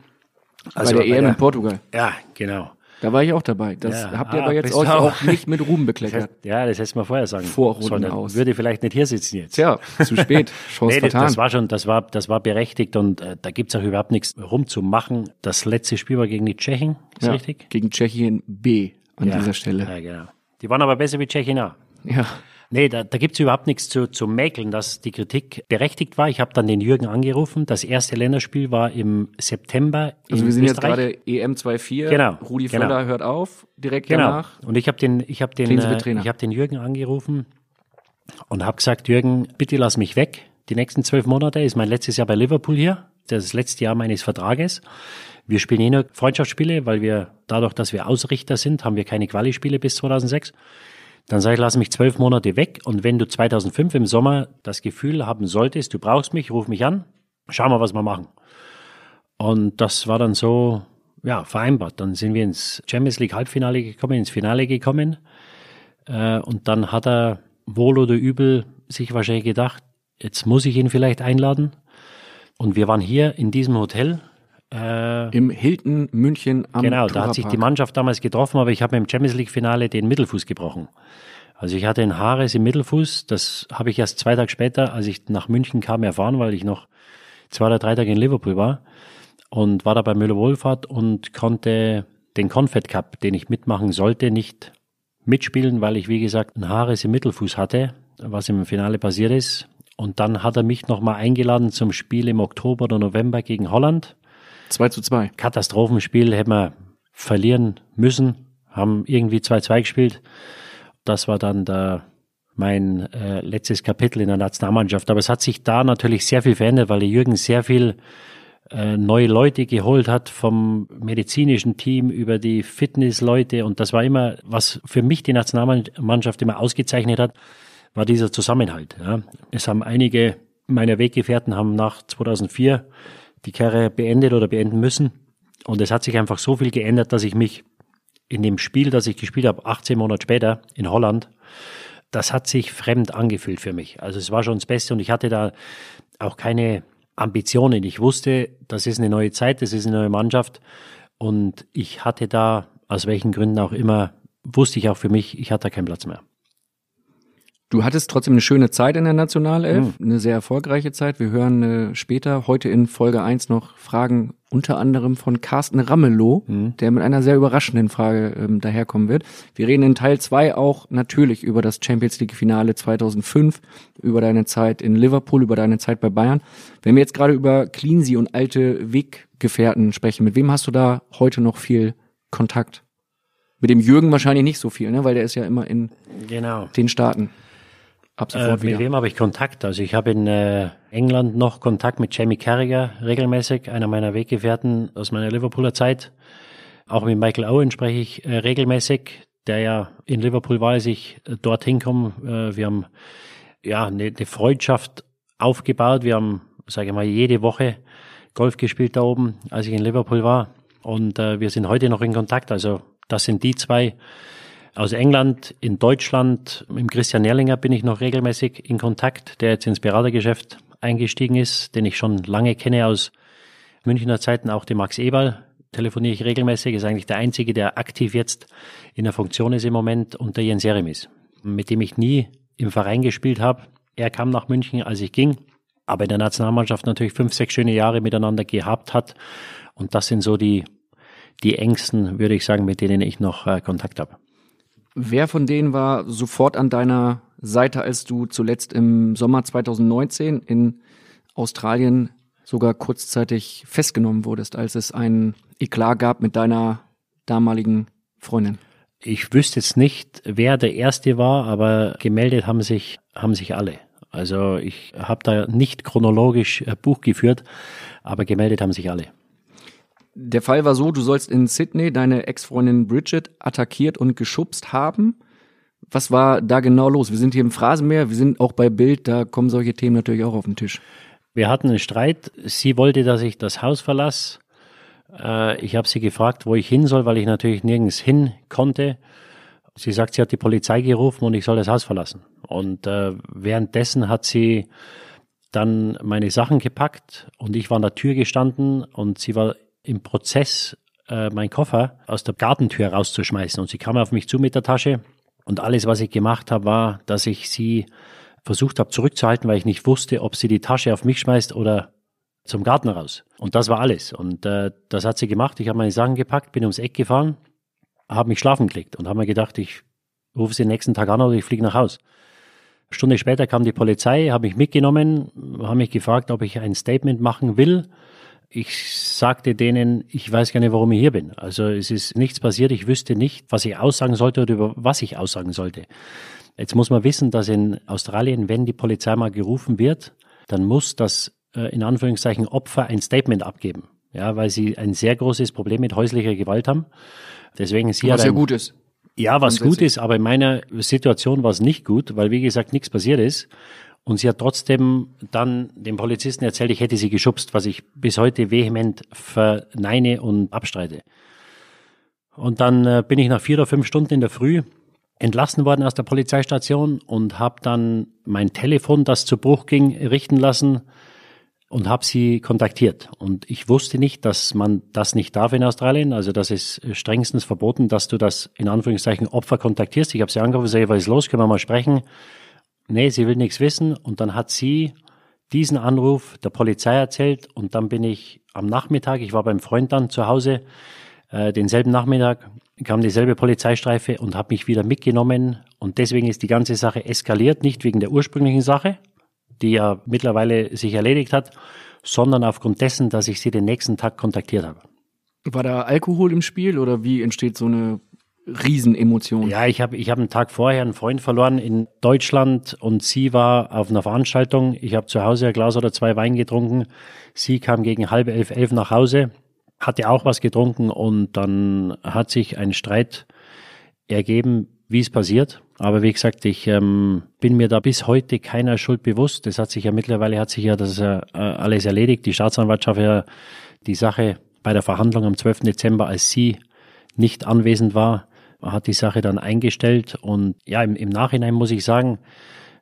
Also bei der EM in Portugal. Ja, genau. Da war ich auch dabei. Das Ja, habt ihr ah, aber jetzt euch auch. auch nicht mit Ruhm bekleckert. Ja, das hättest du mal vorher sagen Vorrunden sollen. Dann aus. Würde vielleicht nicht hier sitzen jetzt. Tja, zu spät. Chance Nee, das, vertan. das war schon, das war, das war berechtigt und äh, da gibt's auch überhaupt nichts rumzumachen. Das letzte Spiel war gegen die Tschechen, ist ja, richtig? Gegen Tschechien B an Ja, dieser Stelle. Ja, genau. Die waren aber besser wie Tschechien auch. Ja. Nee, da, da gibt's überhaupt nichts zu, zu mäkeln, dass die Kritik berechtigt war. Ich habe dann den Jürgen angerufen. Das erste Länderspiel war im September Also wir sind jetzt Österreich. gerade EM 2-4. Genau, Rudi genau. Völler hört auf, direkt Genau. danach. Und ich habe den, ich habe den, äh, ich habe den Jürgen angerufen und habe gesagt, Jürgen, bitte lass mich weg. Die nächsten zwölf Monate ist mein letztes Jahr bei Liverpool hier. Das ist das letzte Jahr meines Vertrages. Wir spielen eh nur Freundschaftsspiele, weil wir dadurch, dass wir Ausrichter sind, haben wir keine Quali-Spiele bis 2006. Dann sage ich, lass mich zwölf Monate weg und wenn du 2005 im Sommer das Gefühl haben solltest, du brauchst mich, ruf mich an, schau mal, was wir machen. Und das war dann so, ja, vereinbart. Dann sind wir ins Champions League Halbfinale gekommen, ins Finale gekommen. Äh, und dann hat er wohl oder übel sich wahrscheinlich gedacht, jetzt muss ich ihn vielleicht einladen. Und wir waren hier in diesem Hotel. Äh, Im Hilton München am genau, da hat sich die. Mannschaft damals getroffen, aber ich habe im Champions League Finale den Mittelfuß gebrochen. Also ich hatte ein Haares im Mittelfuß, das habe ich erst zwei Tage später, als ich nach München kam, erfahren, weil ich noch zwei oder drei Tage in Liverpool war und war da bei Müller Wohlfahrt und konnte den Confed Cup, den ich mitmachen sollte, nicht mitspielen, weil ich, wie gesagt, ein Haares im Mittelfuß hatte, was im Finale passiert ist. Und dann hat er mich nochmal eingeladen zum Spiel im Oktober oder November gegen Holland. 2 zu 2. Katastrophenspiel hätten wir verlieren müssen, haben irgendwie 2-2 gespielt. Das war dann der, mein äh, letztes Kapitel in der Nationalmannschaft. Aber es hat sich da natürlich sehr viel verändert, weil der Jürgen sehr viel äh, neue Leute geholt hat vom medizinischen Team über die Fitnessleute. Und das war immer, was für mich die Nationalmannschaft immer ausgezeichnet hat, war dieser Zusammenhalt. Ja. Es haben einige meiner Weggefährten haben nach 2004 die Karriere beendet oder beenden müssen. Und es hat sich einfach so viel geändert, dass ich mich in dem Spiel, das ich gespielt habe, 18 Monate später in Holland, das hat sich fremd angefühlt für mich. Also es war schon das Beste und ich hatte da auch keine Ambitionen. Ich wusste, das ist eine neue Zeit, das ist eine neue Mannschaft und ich hatte da, aus welchen Gründen auch immer, wusste ich auch für mich, ich hatte da keinen Platz mehr. Du hattest trotzdem eine schöne Zeit in der Nationalelf, eine sehr erfolgreiche Zeit. Wir hören äh, später heute in Folge 1 noch Fragen unter anderem von Carsten Ramelow, der mit einer sehr überraschenden Frage ähm, daherkommen wird. Wir reden in Teil 2 auch natürlich über das Champions League Finale 2005, über deine Zeit in Liverpool, über deine Zeit bei Bayern. Wenn wir jetzt gerade über Cleansey und alte Weggefährten sprechen, mit wem hast du da heute noch viel Kontakt? Mit dem Jürgen wahrscheinlich nicht so viel, ne? weil der ist ja immer in Genau. den Staaten. Ab Äh, sofort mit wieder. wem habe ich Kontakt? Also ich habe in äh, England noch Kontakt mit Jamie Carragher regelmäßig, einer meiner Weggefährten aus meiner Liverpooler Zeit. Auch mit Michael Owen spreche ich äh, regelmäßig, der ja in Liverpool war, als ich äh, dorthin komme. Äh, wir haben ja eine, eine Freundschaft aufgebaut. Wir haben, sage ich mal, jede Woche Golf gespielt da oben, als ich in Liverpool war. Und äh, wir sind heute noch in Kontakt. Also das sind die zwei aus England, in Deutschland, mit dem Christian Nerlinger bin ich noch regelmäßig in Kontakt, der jetzt ins Beratergeschäft eingestiegen ist, den ich schon lange kenne aus Münchner Zeiten, auch den Max Eberl telefoniere ich regelmäßig, ist eigentlich der Einzige, der aktiv jetzt in der Funktion ist im Moment und der Jens Jeremis, mit dem ich nie im Verein gespielt habe. Er kam nach München, als ich ging, aber in der Nationalmannschaft natürlich fünf, sechs schöne Jahre miteinander gehabt hat und das sind so die, die engsten, würde ich sagen, mit denen ich noch äh, Kontakt habe. Wer von denen war sofort an deiner Seite, als du zuletzt im Sommer 2019 in Australien sogar kurzzeitig festgenommen wurdest, als es einen Eklat gab mit deiner damaligen Freundin? Ich wüsste jetzt nicht, wer der Erste war, aber gemeldet haben sich, haben sich alle. Also ich habe da nicht chronologisch äh, Buch geführt, aber gemeldet haben sich alle. Der Fall war so, du sollst in Sydney deine Ex-Freundin Bridget attackiert und geschubst haben. Was war da genau los? Wir sind hier im Phrasenmeer, wir sind auch bei Bild, da kommen solche Themen natürlich auch auf den Tisch. Wir hatten einen Streit. Sie wollte, dass ich das Haus verlasse. Äh, ich habe sie gefragt, wo ich hin soll, weil ich natürlich nirgends hin konnte. Sie sagt, sie hat die Polizei gerufen und ich soll das Haus verlassen. Und äh, währenddessen hat sie dann meine Sachen gepackt und ich war an der Tür gestanden und sie war im Prozess, äh, meinen Koffer aus der Gartentür rauszuschmeißen. Und sie kam auf mich zu mit der Tasche und alles, was ich gemacht habe, war, dass ich sie versucht habe zurückzuhalten, weil ich nicht wusste, ob sie die Tasche auf mich schmeißt oder zum Garten raus. Und das war alles. Und äh, das hat sie gemacht. Ich habe meine Sachen gepackt, bin ums Eck gefahren, habe mich schlafen gelegt und habe mir gedacht, ich rufe sie nächsten Tag an oder ich fliege nach Haus. Eine Stunde später kam die Polizei, habe mich mitgenommen, habe mich gefragt, ob ich ein Statement machen will. Ich sagte denen, ich weiß gar nicht, warum ich hier bin. Also es ist nichts passiert, ich wüsste nicht, was ich aussagen sollte oder über was ich aussagen sollte. Jetzt muss man wissen, dass in Australien, wenn die Polizei mal gerufen wird, dann muss das äh, in Anführungszeichen Opfer ein Statement abgeben. Ja, weil sie ein sehr großes Problem mit häuslicher Gewalt haben. Deswegen sie Was hat ja gut ist. ja, was gut ist, aber in meiner Situation war es nicht gut, weil wie gesagt nichts passiert ist. Und sie hat trotzdem dann dem Polizisten erzählt, ich hätte sie geschubst, was ich bis heute vehement verneine und abstreite. Und dann äh, bin ich nach vier oder fünf Stunden in der Früh entlassen worden aus der Polizeistation und habe dann mein Telefon, das zu Bruch ging, richten lassen und habe sie kontaktiert. Und ich wusste nicht, dass man das nicht darf in Australien. Also das ist strengstens verboten, dass du das in Anführungszeichen Opfer kontaktierst. Ich habe sie angerufen, sage, was ist los, können wir mal sprechen? Nee, sie will nichts wissen. Und dann hat sie diesen Anruf der Polizei erzählt und dann bin ich am Nachmittag, ich war beim Freund dann zu Hause, äh, denselben Nachmittag kam dieselbe Polizeistreife und hat mich wieder mitgenommen und deswegen ist die ganze Sache eskaliert, nicht wegen der ursprünglichen Sache, die ja mittlerweile sich erledigt hat, sondern aufgrund dessen, dass ich sie den nächsten Tag kontaktiert habe. War da Alkohol im Spiel oder wie entsteht so eine Riesenemotion? Ja, ich habe ich hab einen Tag vorher einen Freund verloren in Deutschland und sie war auf einer Veranstaltung. Ich habe zu Hause ein Glas oder zwei Wein getrunken. Sie kam gegen halb elf, elf nach Hause, hatte auch was getrunken und dann hat sich ein Streit ergeben, wie es passiert. Aber wie gesagt, ich ähm, bin mir da bis heute keiner Schuld bewusst. Das hat sich ja mittlerweile hat sich ja das äh, alles erledigt. Die Staatsanwaltschaft ja die Sache bei der Verhandlung am 12. Dezember, als sie nicht anwesend war, hat die Sache dann eingestellt. Und ja, im, im Nachhinein muss ich sagen,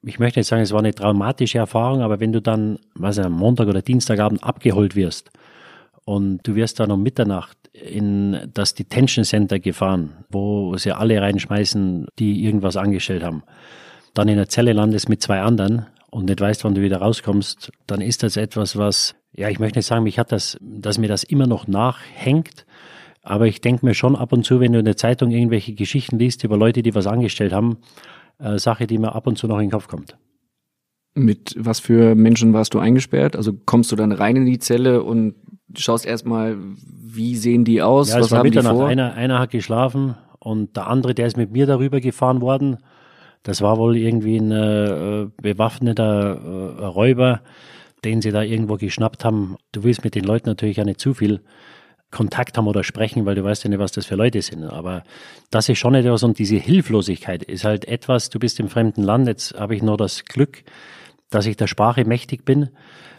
ich möchte nicht sagen, es war eine traumatische Erfahrung, aber wenn du dann, was am Montag oder Dienstagabend abgeholt wirst und du wirst dann um Mitternacht in das Detention Center gefahren, wo sie alle reinschmeißen, die irgendwas angestellt haben, dann in der Zelle landest mit zwei anderen und nicht weißt, wann du wieder rauskommst, dann ist das etwas, was, ja, ich möchte nicht sagen, mich hat das, dass mir das immer noch nachhängt, aber ich denke mir schon ab und zu, wenn du in der Zeitung irgendwelche Geschichten liest über Leute, die was angestellt haben, äh, Sache, die mir ab und zu noch in den Kopf kommt. Mit was für Menschen warst du eingesperrt? Also kommst du dann rein in die Zelle und schaust erstmal, wie sehen die aus? Ja, was haben die Mitternacht. vor? Einer, einer hat geschlafen und der andere, der ist mit mir darüber gefahren worden. Das war wohl irgendwie ein äh, bewaffneter äh, Räuber, den sie da irgendwo geschnappt haben. Du willst mit den Leuten natürlich ja nicht zu viel Kontakt haben oder sprechen, weil du weißt ja nicht, was das für Leute sind. Aber das ist schon etwas und diese Hilflosigkeit ist halt etwas, du bist im fremden Land, jetzt habe ich nur das Glück, dass ich der Sprache mächtig bin,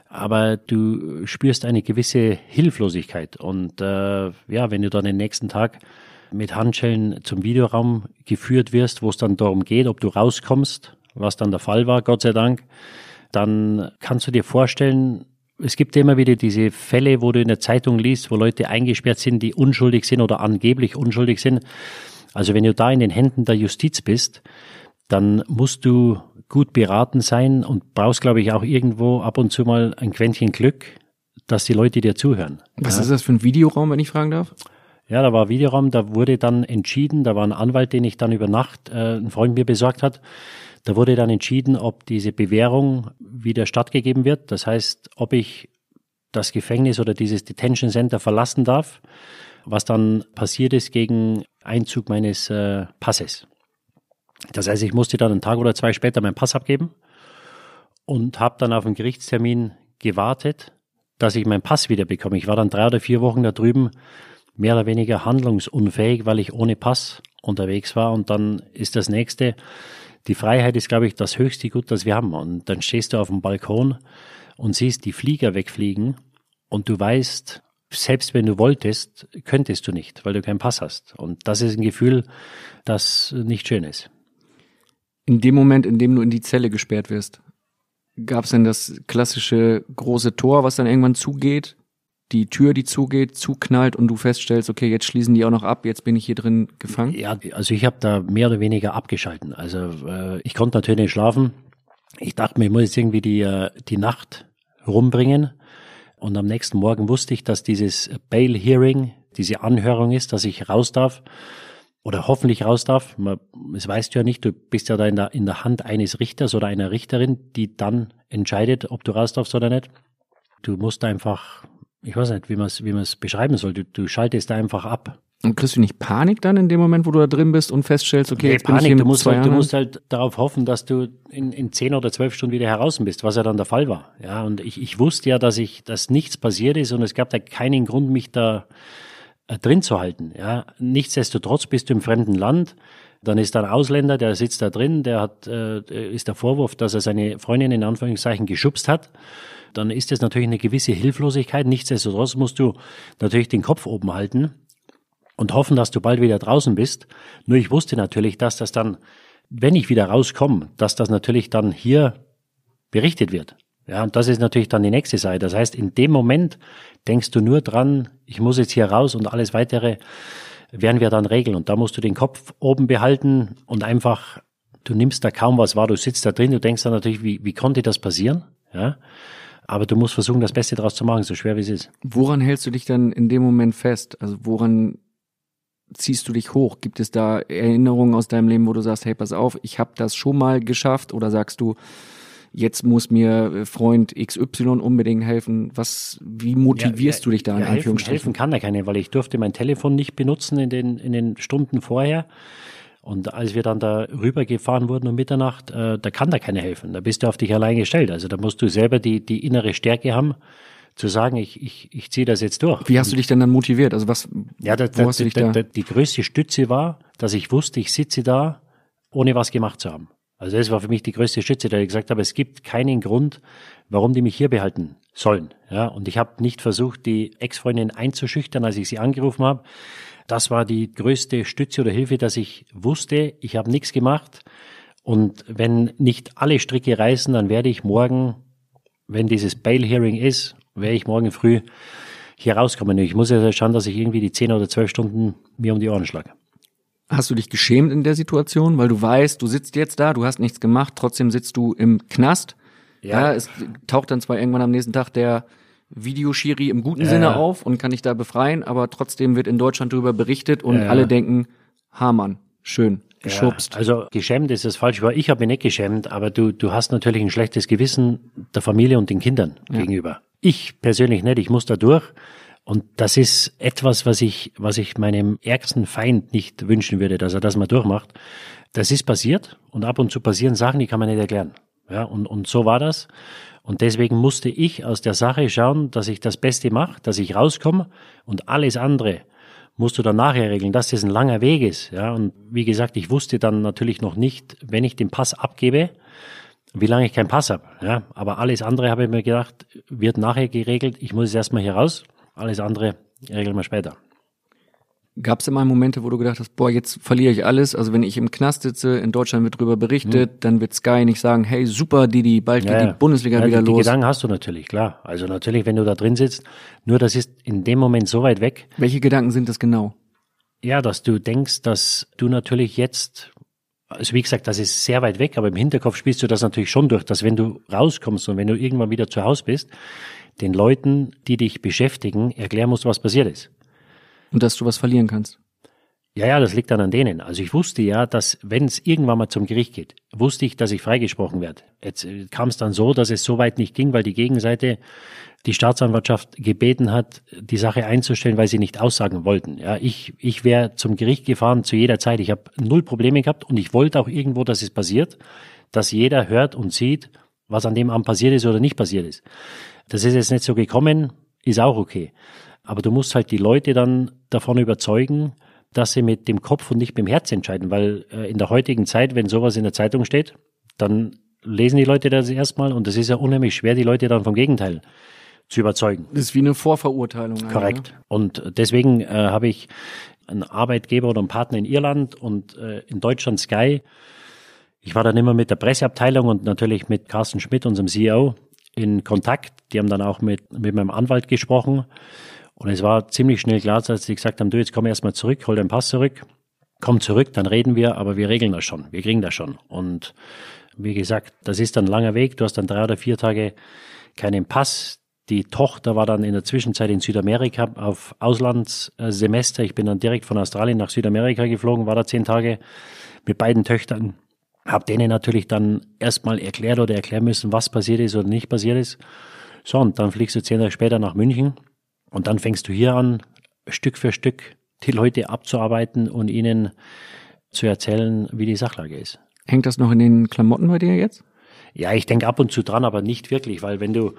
aber du spürst eine gewisse Hilflosigkeit. Und äh, ja, wenn du dann den nächsten Tag mit Handschellen zum Videoraum geführt wirst, wo es dann darum geht, ob du rauskommst, was dann der Fall war, Gott sei Dank, dann kannst du dir vorstellen, es gibt immer wieder diese Fälle, wo du in der Zeitung liest, wo Leute eingesperrt sind, die unschuldig sind oder angeblich unschuldig sind. Also wenn du da in den Händen der Justiz bist, dann musst du gut beraten sein und brauchst, glaube ich, auch irgendwo ab und zu mal ein Quäntchen Glück, dass die Leute dir zuhören. Was ist das für ein Videoraum, wenn ich fragen darf? Ja, da war Videoraum, da wurde dann entschieden, da war ein Anwalt, den ich dann über Nacht, äh, ein Freund mir besorgt hat, da wurde dann entschieden, ob diese Bewährung wieder stattgegeben wird. Das heißt, ob ich das Gefängnis oder dieses Detention Center verlassen darf, was dann passiert ist gegen Einzug meines äh, Passes. Das heißt, ich musste dann einen Tag oder zwei später meinen Pass abgeben. und habe dann auf einen Gerichtstermin gewartet, dass ich meinen Pass wieder bekomme. Ich war dann drei oder vier Wochen da drüben mehr oder weniger handlungsunfähig, weil ich ohne Pass unterwegs war. Und dann ist das nächste, die Freiheit ist, glaube ich, das höchste Gut, das wir haben. Und dann stehst du auf dem Balkon und siehst die Flieger wegfliegen und du weißt, selbst wenn du wolltest, könntest du nicht, weil du keinen Pass hast. Und das ist ein Gefühl, das nicht schön ist. In dem Moment, in dem du in die Zelle gesperrt wirst, gab es denn das klassische große Tor, was dann irgendwann zugeht? Die Tür, die zugeht, zuknallt und du feststellst, okay, jetzt schließen die auch noch ab, jetzt bin ich hier drin gefangen? Ja, also ich habe da mehr oder weniger abgeschalten. Also äh, ich konnte natürlich nicht schlafen. Ich dachte mir, ich muss jetzt irgendwie die, äh, die Nacht rumbringen. Und am nächsten Morgen wusste ich, dass dieses Bail Hearing, diese Anhörung ist, dass ich raus darf oder hoffentlich raus darf. Man, das weißt du ja nicht, du bist ja da in der, in der Hand eines Richters oder einer Richterin, die dann entscheidet, ob du raus darfst oder nicht. Du musst einfach, ich weiß nicht, wie man es wie man's beschreiben soll, du, du schaltest da einfach ab. Und kriegst du nicht Panik dann in dem Moment, wo du da drin bist und feststellst, okay, Nee, jetzt bin ich Panik, hier du musst, halt, du musst halt darauf hoffen, dass du in, in zehn oder zwölf Stunden wieder heraus bist, was ja dann der Fall war. Ja, und ich, ich wusste ja, dass ich, dass nichts passiert ist und es gab da keinen Grund, mich da äh, drin zu halten. Ja, nichtsdestotrotz bist du im fremden Land. Dann ist da ein Ausländer, der sitzt da drin, der hat, äh, ist der Vorwurf, dass er seine Freundin in Anführungszeichen geschubst hat. Dann ist das natürlich eine gewisse Hilflosigkeit. Nichtsdestotrotz musst du natürlich den Kopf oben halten und hoffen, dass du bald wieder draußen bist. Nur ich wusste natürlich, dass das dann, wenn ich wieder rauskomme, dass das natürlich dann hier berichtet wird. Ja, und das ist natürlich dann die nächste Seite. Das heißt, in dem Moment denkst du nur dran, ich muss jetzt hier raus und alles weitere werden wir dann regeln. Und da musst du den Kopf oben behalten und einfach, du nimmst da kaum was wahr, du sitzt da drin, du denkst dann natürlich, wie, wie konnte das passieren? Ja. Aber du musst versuchen, das Beste daraus zu machen, so schwer wie es ist. Woran hältst du dich dann in dem Moment fest? Also woran ziehst du dich hoch? Gibt es da Erinnerungen aus deinem Leben, wo du sagst, hey, pass auf, ich habe das schon mal geschafft? Oder sagst du, jetzt muss mir äh, Freund XY unbedingt helfen? Was, wie motivierst Ja, du dich da in ja, Anführungsstrichen? helfen kann da keine, weil ich durfte mein Telefon nicht benutzen in den, in den Stunden vorher. Und als wir dann da rübergefahren wurden um Mitternacht, äh, da kann da keiner helfen. Da bist du auf dich allein gestellt. Also da musst du selber die, die innere Stärke haben, zu sagen, ich, ich, ich ziehe das jetzt durch. Wie hast du dich denn dann motiviert? Also was, Ja, da, da, hast du dich da? da, die größte Stütze war, dass ich wusste, ich sitze da, ohne was gemacht zu haben. Also das war für mich die größte Stütze, da ich gesagt habe, es gibt keinen Grund, warum die mich hier behalten sollen. Ja, und ich habe nicht versucht, die Ex-Freundin einzuschüchtern, als ich sie angerufen habe. Das war die größte Stütze oder Hilfe, dass ich wusste, ich habe nichts gemacht. Und wenn nicht alle Stricke reißen, dann werde ich morgen, wenn dieses Bail-Hearing ist, werde ich morgen früh hier rauskommen. Ich muss ja schauen, dass ich irgendwie die 10 oder 12 Stunden mir um die Ohren schlage. Hast du dich geschämt in der Situation, weil du weißt, du sitzt jetzt da, du hast nichts gemacht, trotzdem sitzt du im Knast. Ja, Ja. es taucht dann zwar irgendwann am nächsten Tag der Videoschiri im guten Ja. Sinne auf und kann dich da befreien, aber trotzdem wird in Deutschland darüber berichtet und Ja. alle denken, Hamann, schön, geschubst. Ja, also geschämt ist das falsch, weil ich habe mich nicht geschämt, aber du, du hast natürlich ein schlechtes Gewissen der Familie und den Kindern gegenüber. Ich persönlich nicht, ich muss da durch. Und das ist etwas, was ich, was ich meinem ärgsten Feind nicht wünschen würde, dass er das mal durchmacht. Das ist passiert und ab und zu passieren Sachen, die kann man nicht erklären. Ja, und, und so war das. Und deswegen musste ich aus der Sache schauen, dass ich das Beste mache, dass ich rauskomme und alles andere musst du dann nachher regeln, dass das ein langer Weg ist. Ja, und wie gesagt, ich wusste dann natürlich noch nicht, wenn ich den Pass abgebe, wie lange ich keinen Pass habe. Ja, aber alles andere habe ich mir gedacht, wird nachher geregelt. Ich muss jetzt erstmal hier raus. Alles andere regeln wir später. Gab es immer Momente, wo du gedacht hast, boah, jetzt verliere ich alles? Also wenn ich im Knast sitze, in Deutschland wird drüber berichtet, dann wird Sky nicht sagen, hey, super, Didi, bald geht die Bundesliga. Ja, wieder die, Die los. Gedanken hast du natürlich, klar. Also natürlich, wenn du da drin sitzt, nur das ist in dem Moment so weit weg, Welche Gedanken sind das genau? ja, dass du denkst, dass du natürlich jetzt, also wie gesagt, das ist sehr weit weg, aber im Hinterkopf spielst du das natürlich schon durch, dass wenn du rauskommst und wenn du irgendwann wieder zu Hause bist, den Leuten, die dich beschäftigen, erklären musst, was passiert ist. Und dass du was verlieren kannst. Ja, ja, das liegt dann an denen. Also ich wusste ja, dass wenn es irgendwann mal zum Gericht geht, wusste ich, dass ich freigesprochen werde. Jetzt äh, kam es dann so, dass es so weit nicht ging, weil die Gegenseite die Staatsanwaltschaft gebeten hat, die Sache einzustellen, weil sie nicht aussagen wollten. Ja, ich, ich wäre zum Gericht gefahren zu jeder Zeit. Ich habe null Probleme gehabt und ich wollte auch irgendwo, dass es passiert, dass jeder hört und sieht, was an dem Abend passiert ist oder nicht passiert ist. Das ist jetzt nicht so gekommen, ist auch okay. Aber du musst halt die Leute dann davon überzeugen, dass sie mit dem Kopf und nicht mit dem Herz entscheiden, weil äh, in der heutigen Zeit, wenn sowas in der Zeitung steht, dann lesen die Leute das erstmal und es ist ja unheimlich schwer, die Leute dann vom Gegenteil zu überzeugen. Das ist wie eine Vorverurteilung. Korrekt. Ne? Und deswegen äh, habe ich einen Arbeitgeber oder einen Partner in Irland und äh, in Deutschland Sky. Ich war dann immer mit der Presseabteilung und natürlich mit Carsten Schmidt, unserem CEO, in Kontakt. Die haben dann auch mit, mit meinem Anwalt gesprochen. Und es war ziemlich schnell klar, als sie gesagt haben, du, jetzt komm erstmal zurück, hol deinen Pass zurück, komm zurück, dann reden wir, aber wir regeln das schon, wir kriegen das schon. Und wie gesagt, das ist ein langer Weg. Du hast dann drei oder vier Tage keinen Pass. Die Tochter war dann in der Zwischenzeit in Südamerika auf Auslandssemester. Ich bin dann direkt von Australien nach Südamerika geflogen, war da zehn Tage mit beiden Töchtern. Hab denen natürlich dann erstmal erklärt oder erklären müssen, was passiert ist oder nicht passiert ist. So, und dann fliegst du zehn Tage später nach München und dann fängst du hier an, Stück für Stück die Leute abzuarbeiten und ihnen zu erzählen, wie die Sachlage ist. Hängt das noch in den Klamotten bei dir jetzt? Ja, ich denke ab und zu dran, aber nicht wirklich, weil wenn du,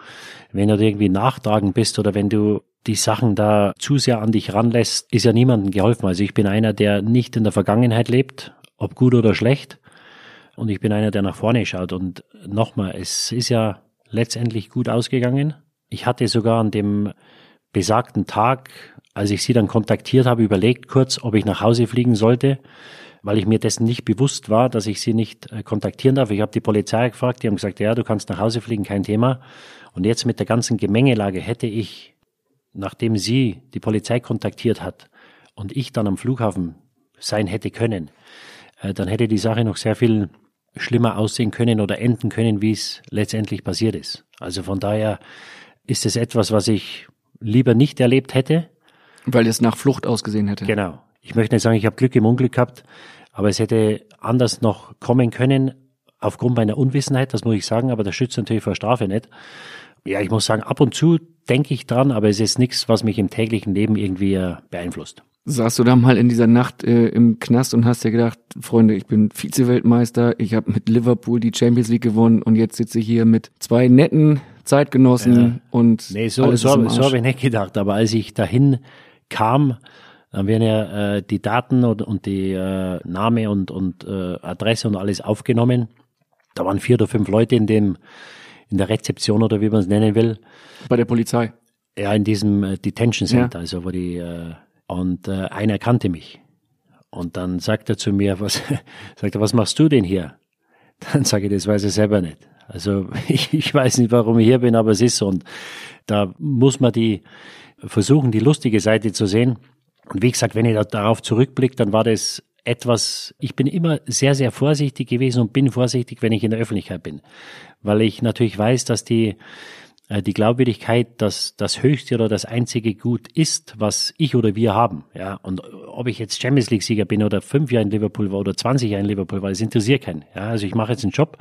wenn du irgendwie nachtragend bist oder wenn du die Sachen da zu sehr an dich ranlässt, ist ja niemandem geholfen. Also ich bin einer, der nicht in der Vergangenheit lebt, ob gut oder schlecht. Und ich bin einer, der nach vorne schaut. Und nochmal, es ist ja letztendlich gut ausgegangen. Ich hatte sogar an dem besagten Tag, als ich sie dann kontaktiert habe, überlegt kurz, ob ich nach Hause fliegen sollte weil ich mir dessen nicht bewusst war, dass ich sie nicht äh, kontaktieren darf. Ich habe die Polizei gefragt, die haben gesagt, ja, du kannst nach Hause fliegen, kein Thema. Und jetzt mit der ganzen Gemengelage hätte ich, nachdem sie die Polizei kontaktiert hat und ich dann am Flughafen sein hätte können, äh, dann hätte die Sache noch sehr viel schlimmer aussehen können oder enden können, wie es letztendlich passiert ist. Also von daher ist es etwas, was ich lieber nicht erlebt hätte. Weil es nach Flucht ausgesehen hätte. Genau ich möchte nicht sagen, ich habe Glück im Unglück gehabt, aber es hätte anders noch kommen können, aufgrund meiner Unwissenheit, das muss ich sagen, aber das schützt natürlich vor Strafe nicht. Ja, ich muss sagen, ab und zu denke ich dran, aber es ist nichts, was mich im täglichen Leben irgendwie äh, beeinflusst. Saßt du da mal in dieser Nacht äh, im Knast und hast dir gedacht, Freunde, ich bin Vize-Weltmeister, ich habe mit Liverpool die Champions League gewonnen und jetzt sitze ich hier mit zwei netten Zeitgenossen ja. und nee, so, so, so habe ich nicht gedacht, aber als ich dahin kam, dann werden ja äh, die Daten und, und die äh, Name und, und äh, Adresse und alles aufgenommen. Da waren vier oder fünf Leute in dem in der Rezeption oder wie man es nennen will. Bei der Polizei. Ja, in diesem äh, Detention Center, ja. also wo die äh, und äh, einer kannte mich. Und dann sagt er zu mir, was sagt er, was machst du denn hier? Dann sage ich, das weiß ich selber nicht. Also ich, ich weiß nicht, warum ich hier bin, aber es ist so. Und da muss man die versuchen, die lustige Seite zu sehen. Und wie gesagt, wenn ich darauf zurückblicke, dann war das etwas, ich bin immer sehr, sehr vorsichtig gewesen und bin vorsichtig, wenn ich in der Öffentlichkeit bin. Weil ich natürlich weiß, dass die, äh, die Glaubwürdigkeit, dass das höchste oder das einzige Gut ist, was ich oder wir haben. Ja, und ob ich jetzt Champions League Sieger bin oder fünf Jahre in Liverpool war oder 20 Jahre in Liverpool war, das interessiert keinen. Ja, also ich mache jetzt einen Job.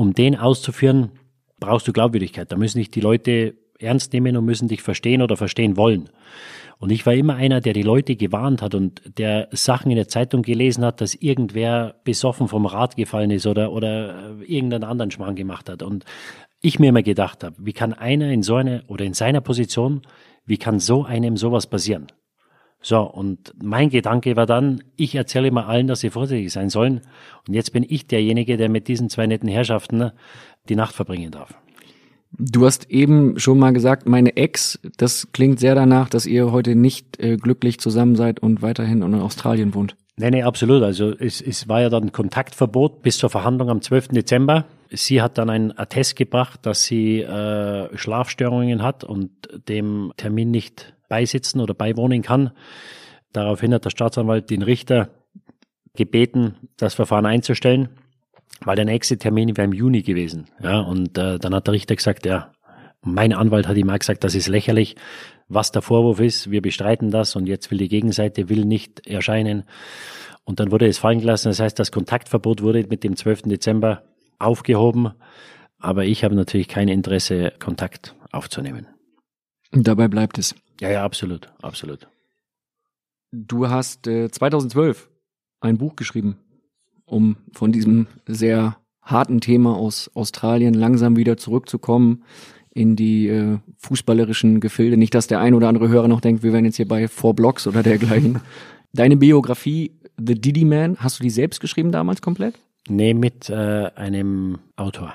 Um den auszuführen, brauchst du Glaubwürdigkeit. Da müssen dich die Leute ernst nehmen und müssen dich verstehen oder verstehen wollen. Und ich war immer einer, der die Leute gewarnt hat und der Sachen in der Zeitung gelesen hat, dass irgendwer besoffen vom Rad gefallen ist oder, oder irgendeinen anderen Schmarrn gemacht hat. Und ich mir immer gedacht habe, wie kann einer in so einer oder in seiner Position, wie kann so einem sowas passieren? So, und mein Gedanke war dann, ich erzähle immer allen, dass sie vorsichtig sein sollen. Und jetzt bin ich derjenige, der mit diesen zwei netten Herrschaften die Nacht verbringen darf. Du hast eben schon mal gesagt, meine Ex, das klingt sehr danach, dass ihr heute nicht äh, glücklich zusammen seid und weiterhin in Australien wohnt. Nee, nee, absolut. Also es, es war ja dann Kontaktverbot bis zur Verhandlung am 12. Dezember. Sie hat dann einen Attest gebracht, dass sie äh, Schlafstörungen hat und dem Termin nicht beisitzen oder beiwohnen kann. Daraufhin hat der Staatsanwalt den Richter gebeten, das Verfahren einzustellen weil der nächste Termin wäre im Juni gewesen. Ja, und äh, dann hat der Richter gesagt, ja, mein Anwalt hat ihm auch gesagt, das ist lächerlich, was der Vorwurf ist, wir bestreiten das und jetzt will die Gegenseite will nicht erscheinen. Und dann wurde es fallen gelassen. Das heißt, das Kontaktverbot wurde mit dem 12. Dezember aufgehoben. Aber ich habe natürlich kein Interesse, Kontakt aufzunehmen. Dabei bleibt es. Ja, ja, absolut, absolut. Du hast äh, 2012 ein Buch geschrieben um von diesem sehr harten Thema aus Australien langsam wieder zurückzukommen in die äh, fußballerischen Gefilde. Nicht, dass der ein oder andere Hörer noch denkt, wir wären jetzt hier bei Four Blocks oder dergleichen. Deine Biografie, The Diddy Man, hast du die selbst geschrieben damals komplett? Nee, mit äh, einem Autor.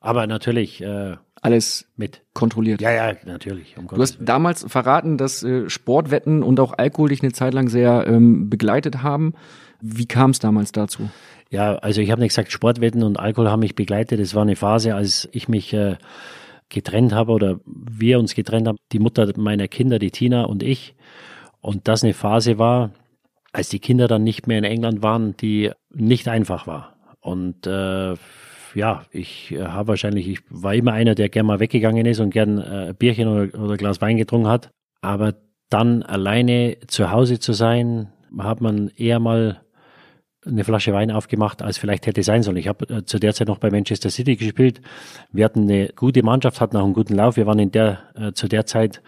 Aber natürlich äh, Alles mit. kontrolliert. Ja, ja, natürlich. Um Du hast damals verraten, dass äh, Sportwetten und auch Alkohol dich eine Zeit lang sehr ähm, begleitet haben. Wie kam es damals dazu? Ja, also ich habe nicht gesagt, Sportwetten und Alkohol haben mich begleitet. Es war eine Phase, als ich mich äh, getrennt habe oder wir uns getrennt haben, die Mutter meiner Kinder, die Tina und ich. Und das eine Phase war, als die Kinder dann nicht mehr in England waren, die nicht einfach war. Und äh, ja, ich äh, habe wahrscheinlich, ich war immer einer, der gern mal weggegangen ist und gern äh, ein Bierchen oder, oder Glas Wein getrunken hat. Aber dann alleine zu Hause zu sein, hat man eher mal eine Flasche Wein aufgemacht, als vielleicht hätte sein sollen. Ich habe äh, zu der Zeit noch bei Manchester City gespielt. Wir hatten eine gute Mannschaft, hatten auch einen guten Lauf. Wir waren in der zu der Zeit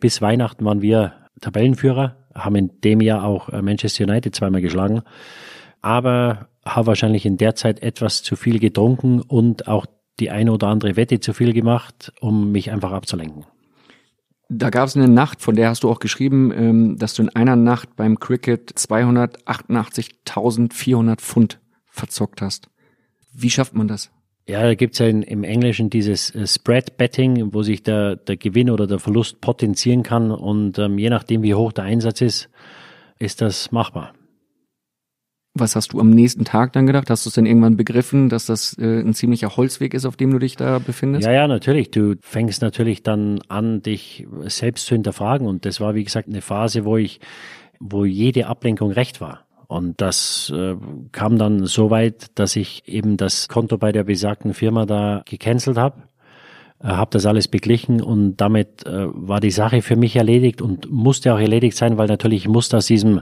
bis Weihnachten waren wir Tabellenführer, haben in dem Jahr auch Manchester United zweimal geschlagen, aber habe wahrscheinlich in der Zeit etwas zu viel getrunken und auch die eine oder andere Wette zu viel gemacht, um mich einfach abzulenken. Da gab es eine Nacht, von der hast du auch geschrieben, ähm, dass du in einer Nacht beim Cricket 288.400 Pfund verzockt hast. Wie schafft man das? Ja, da gibt's ja in, im Englischen dieses äh, Spread Betting, wo sich der, der Gewinn oder der Verlust potenzieren kann und ähm, je nachdem, wie hoch der Einsatz ist, ist das machbar. Was hast du am nächsten Tag dann gedacht? Hast du es denn irgendwann begriffen, dass das äh, ein ziemlicher Holzweg ist, auf dem du dich da befindest? Ja, ja, natürlich. Du fängst natürlich dann an, dich selbst zu hinterfragen. Und das war, wie gesagt, eine Phase, wo ich, wo jede Ablenkung recht war. Und das äh, kam dann so weit, dass ich eben das Konto bei der besagten Firma da gecancelt habe. Äh, habe das alles beglichen und damit äh, war die Sache für mich erledigt und musste auch erledigt sein, weil natürlich ich musste aus diesem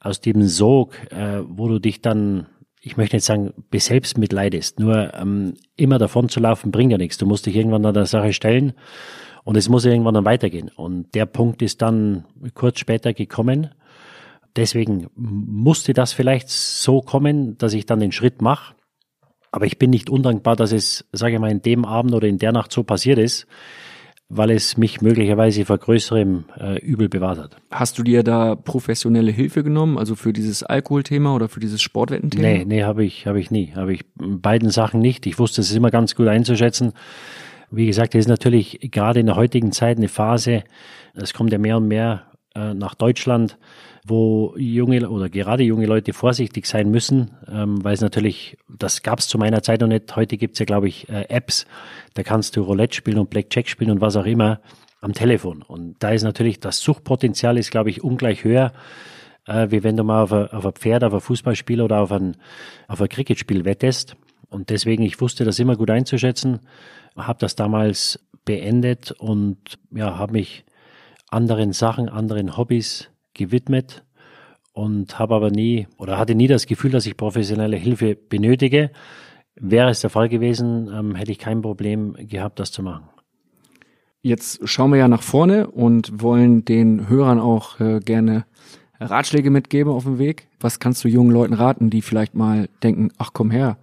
aus dem Sog, äh, wo du dich dann, ich möchte nicht sagen, beselbst mitleidest, nur ähm, immer davon zu laufen bringt ja nichts. Du musst dich irgendwann an der Sache stellen und es muss irgendwann dann weitergehen. Und der Punkt ist dann kurz später gekommen. Deswegen musste das vielleicht so kommen, dass ich dann den Schritt mache. Aber ich bin nicht undankbar, dass es, sage ich mal, in dem Abend oder in der Nacht so passiert ist weil es mich möglicherweise vor größerem äh, Übel bewahrt hat. Hast du dir da professionelle Hilfe genommen, also für dieses Alkoholthema oder für dieses Sportwettenthema? Nee, nee, habe ich, habe ich nie. Habe ich beiden Sachen nicht. Ich wusste es ist immer ganz gut einzuschätzen. Wie gesagt, es ist natürlich gerade in der heutigen Zeit eine Phase, es kommt ja mehr und mehr äh, nach Deutschland, wo junge oder gerade junge Leute vorsichtig sein müssen, ähm, weil es natürlich, das gab es zu meiner Zeit noch nicht. Heute gibt's ja, glaube ich, äh, Apps, da kannst du Roulette spielen und Blackjack spielen und was auch immer am Telefon. Und da ist natürlich das Suchtpotenzial ist, glaube ich, ungleich höher, äh, wie wenn du mal auf ein, auf ein Pferd, auf ein Fußballspiel oder auf ein, auf ein Cricketspiel wettest. Und deswegen, ich wusste das immer gut einzuschätzen, habe das damals beendet und ja, habe mich anderen Sachen, anderen Hobbys gewidmet und habe aber nie oder hatte nie das Gefühl, dass ich professionelle Hilfe benötige. Wäre es der Fall gewesen, ähm, hätte ich kein Problem gehabt, das zu machen. Jetzt schauen wir ja nach vorne und wollen den Hörern auch äh, gerne Ratschläge mitgeben auf dem Weg. Was kannst du jungen Leuten raten, die vielleicht mal denken, ach komm her,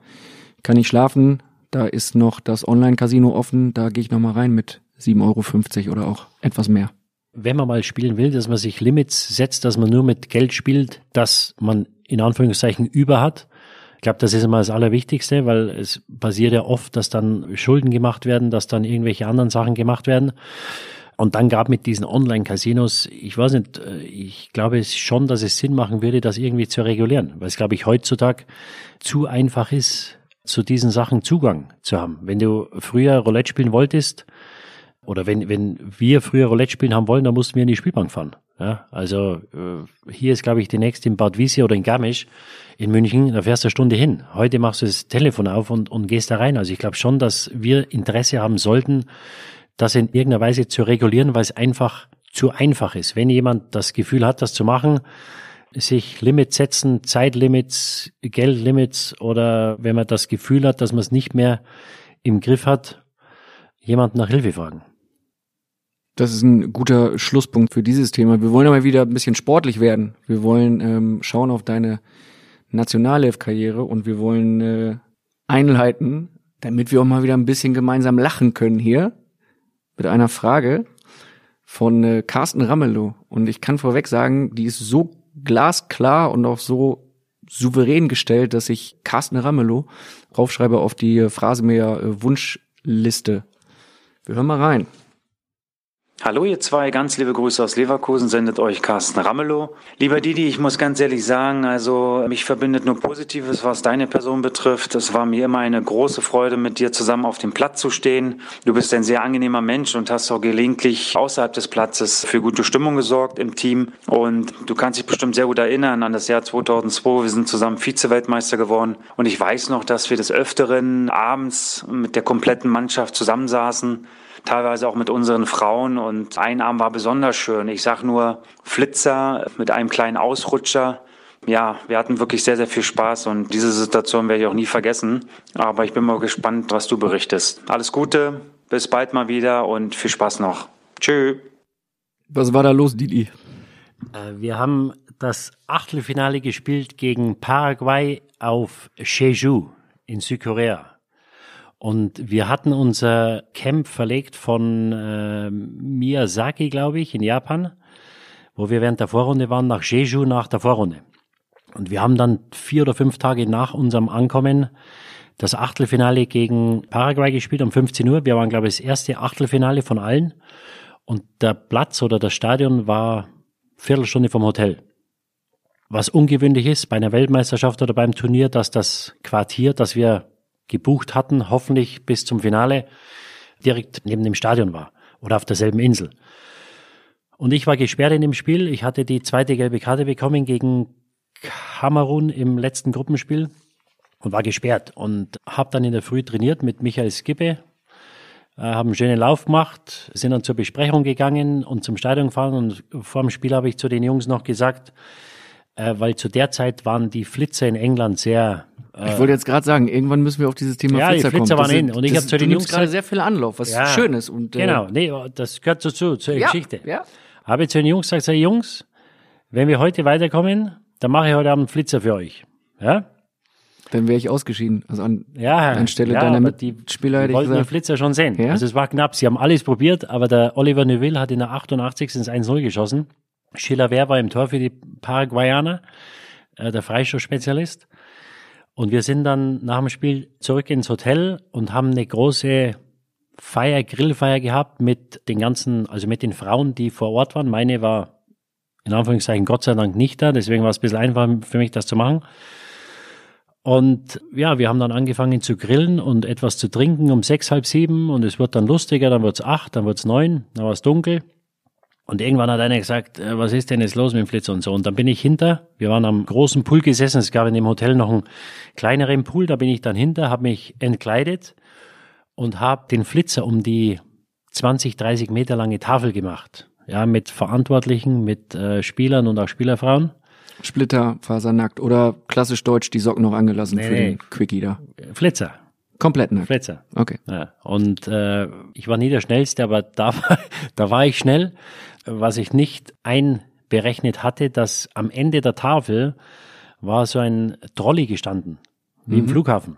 kann ich schlafen, da ist noch das Online-Casino offen, da gehe ich noch mal rein mit 7,50 Euro oder auch etwas mehr wenn man mal spielen will, dass man sich Limits setzt, dass man nur mit Geld spielt, dass man in Anführungszeichen über hat. Ich glaube, das ist immer das Allerwichtigste, weil es passiert ja oft, dass dann Schulden gemacht werden, dass dann irgendwelche anderen Sachen gemacht werden. Und dann gab mit diesen Online-Casinos, ich weiß nicht, äh, ich glaube schon, dass es Sinn machen würde, das irgendwie zu regulieren, weil es, glaube ich, heutzutage zu einfach ist, zu diesen Sachen Zugang zu haben. Wenn du früher Roulette spielen wolltest, oder wenn, wenn wir früher Roulette spielen haben wollen, dann mussten wir in die Spielbank fahren. Ja, also äh, hier ist, glaube ich, die nächste in Bad Wiese oder in Garmisch in München, da fährst du eine Stunde hin. Heute machst du das Telefon auf und, und gehst da rein. Also ich glaube schon, dass wir Interesse haben sollten, das in irgendeiner Weise zu regulieren, weil es einfach zu einfach ist. Wenn jemand das Gefühl hat, das zu machen, sich Limits setzen, Zeitlimits, Geldlimits oder wenn man das Gefühl hat, dass man es nicht mehr im Griff hat, jemand nach Hilfe fragen. Das ist ein guter Schlusspunkt für dieses Thema. Wir wollen aber wieder ein bisschen sportlich werden. Wir wollen ähm, schauen auf deine Nationalelf-Karriere und wir wollen äh, einleiten, damit wir auch mal wieder ein bisschen gemeinsam lachen können hier mit einer Frage von äh, Carsten Ramelow. Und ich kann vorweg sagen, die ist so glasklar und auch so souverän gestellt, dass ich Carsten Ramelow raufschreibe auf die äh, Phrasenmäher äh, Wunschliste. Wir hören mal rein. Hallo ihr zwei, ganz liebe Grüße aus Leverkusen, sendet euch Carsten Ramelow. Lieber Didi, ich muss ganz ehrlich sagen, also mich verbindet nur Positives, was deine Person betrifft. Es war mir immer eine große Freude, mit dir zusammen auf dem Platz zu stehen. Du bist ein sehr angenehmer Mensch und hast auch gelegentlich außerhalb des Platzes für gute Stimmung gesorgt im Team. Und du kannst dich bestimmt sehr gut erinnern an das Jahr 2002. Wir sind zusammen Vize-Weltmeister geworden. Und ich weiß noch, dass wir des Öfteren abends mit der kompletten Mannschaft zusammensaßen teilweise auch mit unseren Frauen. Und ein Abend war besonders schön. Ich sag nur Flitzer mit einem kleinen Ausrutscher. Ja, wir hatten wirklich sehr, sehr viel Spaß und diese Situation werde ich auch nie vergessen. Aber ich bin mal gespannt, was du berichtest. Alles Gute, bis bald mal wieder und viel Spaß noch. Tschö. Was war da los, Didi? Äh, Wir haben das Achtelfinale gespielt gegen Paraguay auf Jeju in Südkorea. Und wir hatten unser Camp verlegt von äh, Miyazaki, glaube ich, in Japan, wo wir während der Vorrunde waren, nach Jeju nach der Vorrunde. Und wir haben dann vier oder fünf Tage nach unserem Ankommen das Achtelfinale gegen Paraguay gespielt um 15 Uhr. Wir waren, glaube ich, das erste Achtelfinale von allen. Und der Platz oder das Stadion war Viertelstunde vom Hotel. Was ungewöhnlich ist bei einer Weltmeisterschaft oder beim Turnier, dass das Quartier, das wir gebucht hatten, hoffentlich bis zum Finale, direkt neben dem Stadion war oder auf derselben Insel. Und ich war gesperrt in dem Spiel. Ich hatte die zweite gelbe Karte bekommen gegen Kamerun im letzten Gruppenspiel und war gesperrt und habe dann in der Früh trainiert mit Michael Skippe, äh, haben einen schönen Lauf gemacht, sind dann zur Besprechung gegangen und zum Stadion gefahren und vor dem Spiel habe ich zu den Jungs noch gesagt, äh, weil zu der Zeit waren die Flitzer in England sehr Ich wollte jetzt gerade sagen, irgendwann müssen wir auf dieses Thema Ja, die Flitzer kommen. Flitzer waren Das in. ist- Und ich das- hab zu den Jungs gerade sehr viel Anlauf, was Ja, schön ist. Und, äh, Genau, nee, das gehört dazu, zur ja, Geschichte. Ja. Habe ich zu den Jungs gesagt, sag, Jungs, wenn wir heute weiterkommen, dann mache ich heute Abend einen Flitzer für euch. Ja? Dann wäre ich ausgeschieden. Also an, Ja, anstelle ja, deiner Mitspieler hätte ich wollten den gesagt. Flitzer schon sehen. Ja? Also es war knapp. Sie haben alles probiert, aber der Oliver Neuville hat in der 88. ins 1-0 geschossen. Schiller Wehr war im Tor für die Paraguayaner, äh, der Freistoßspezialist. Und wir sind dann nach dem Spiel zurück ins Hotel und haben eine große Feier, Grillfeier gehabt mit den ganzen, also mit den Frauen, die vor Ort waren. Meine war in Anführungszeichen Gott sei Dank nicht da, deswegen war es ein bisschen einfacher für mich, das zu machen. Und ja, wir haben dann angefangen zu grillen und etwas zu trinken um sechs, halb sieben und es wird dann lustiger, dann wird's acht, dann wird's neun, dann war es dunkel. Und irgendwann hat einer gesagt, äh, was ist denn jetzt los mit dem Flitzer und so. Und dann bin ich hinter, wir waren am großen Pool gesessen, es gab in dem Hotel noch einen kleineren Pool, da bin ich dann hinter, habe mich entkleidet und habe den Flitzer um die 20, 30 Meter lange Tafel gemacht. Ja, mit Verantwortlichen, mit äh, Spielern und auch Spielerfrauen. Splitter, fasernackt oder klassisch deutsch die Socken noch angelassen Nee, für nee. den Quickie da. Flitzer, Komplett nackt. Flitzer. Okay. Ja, und äh, ich war nie der Schnellste, aber da, war- da war ich schnell. Was ich nicht einberechnet hatte, dass am Ende der Tafel war so ein Trolley gestanden, wie im Flughafen.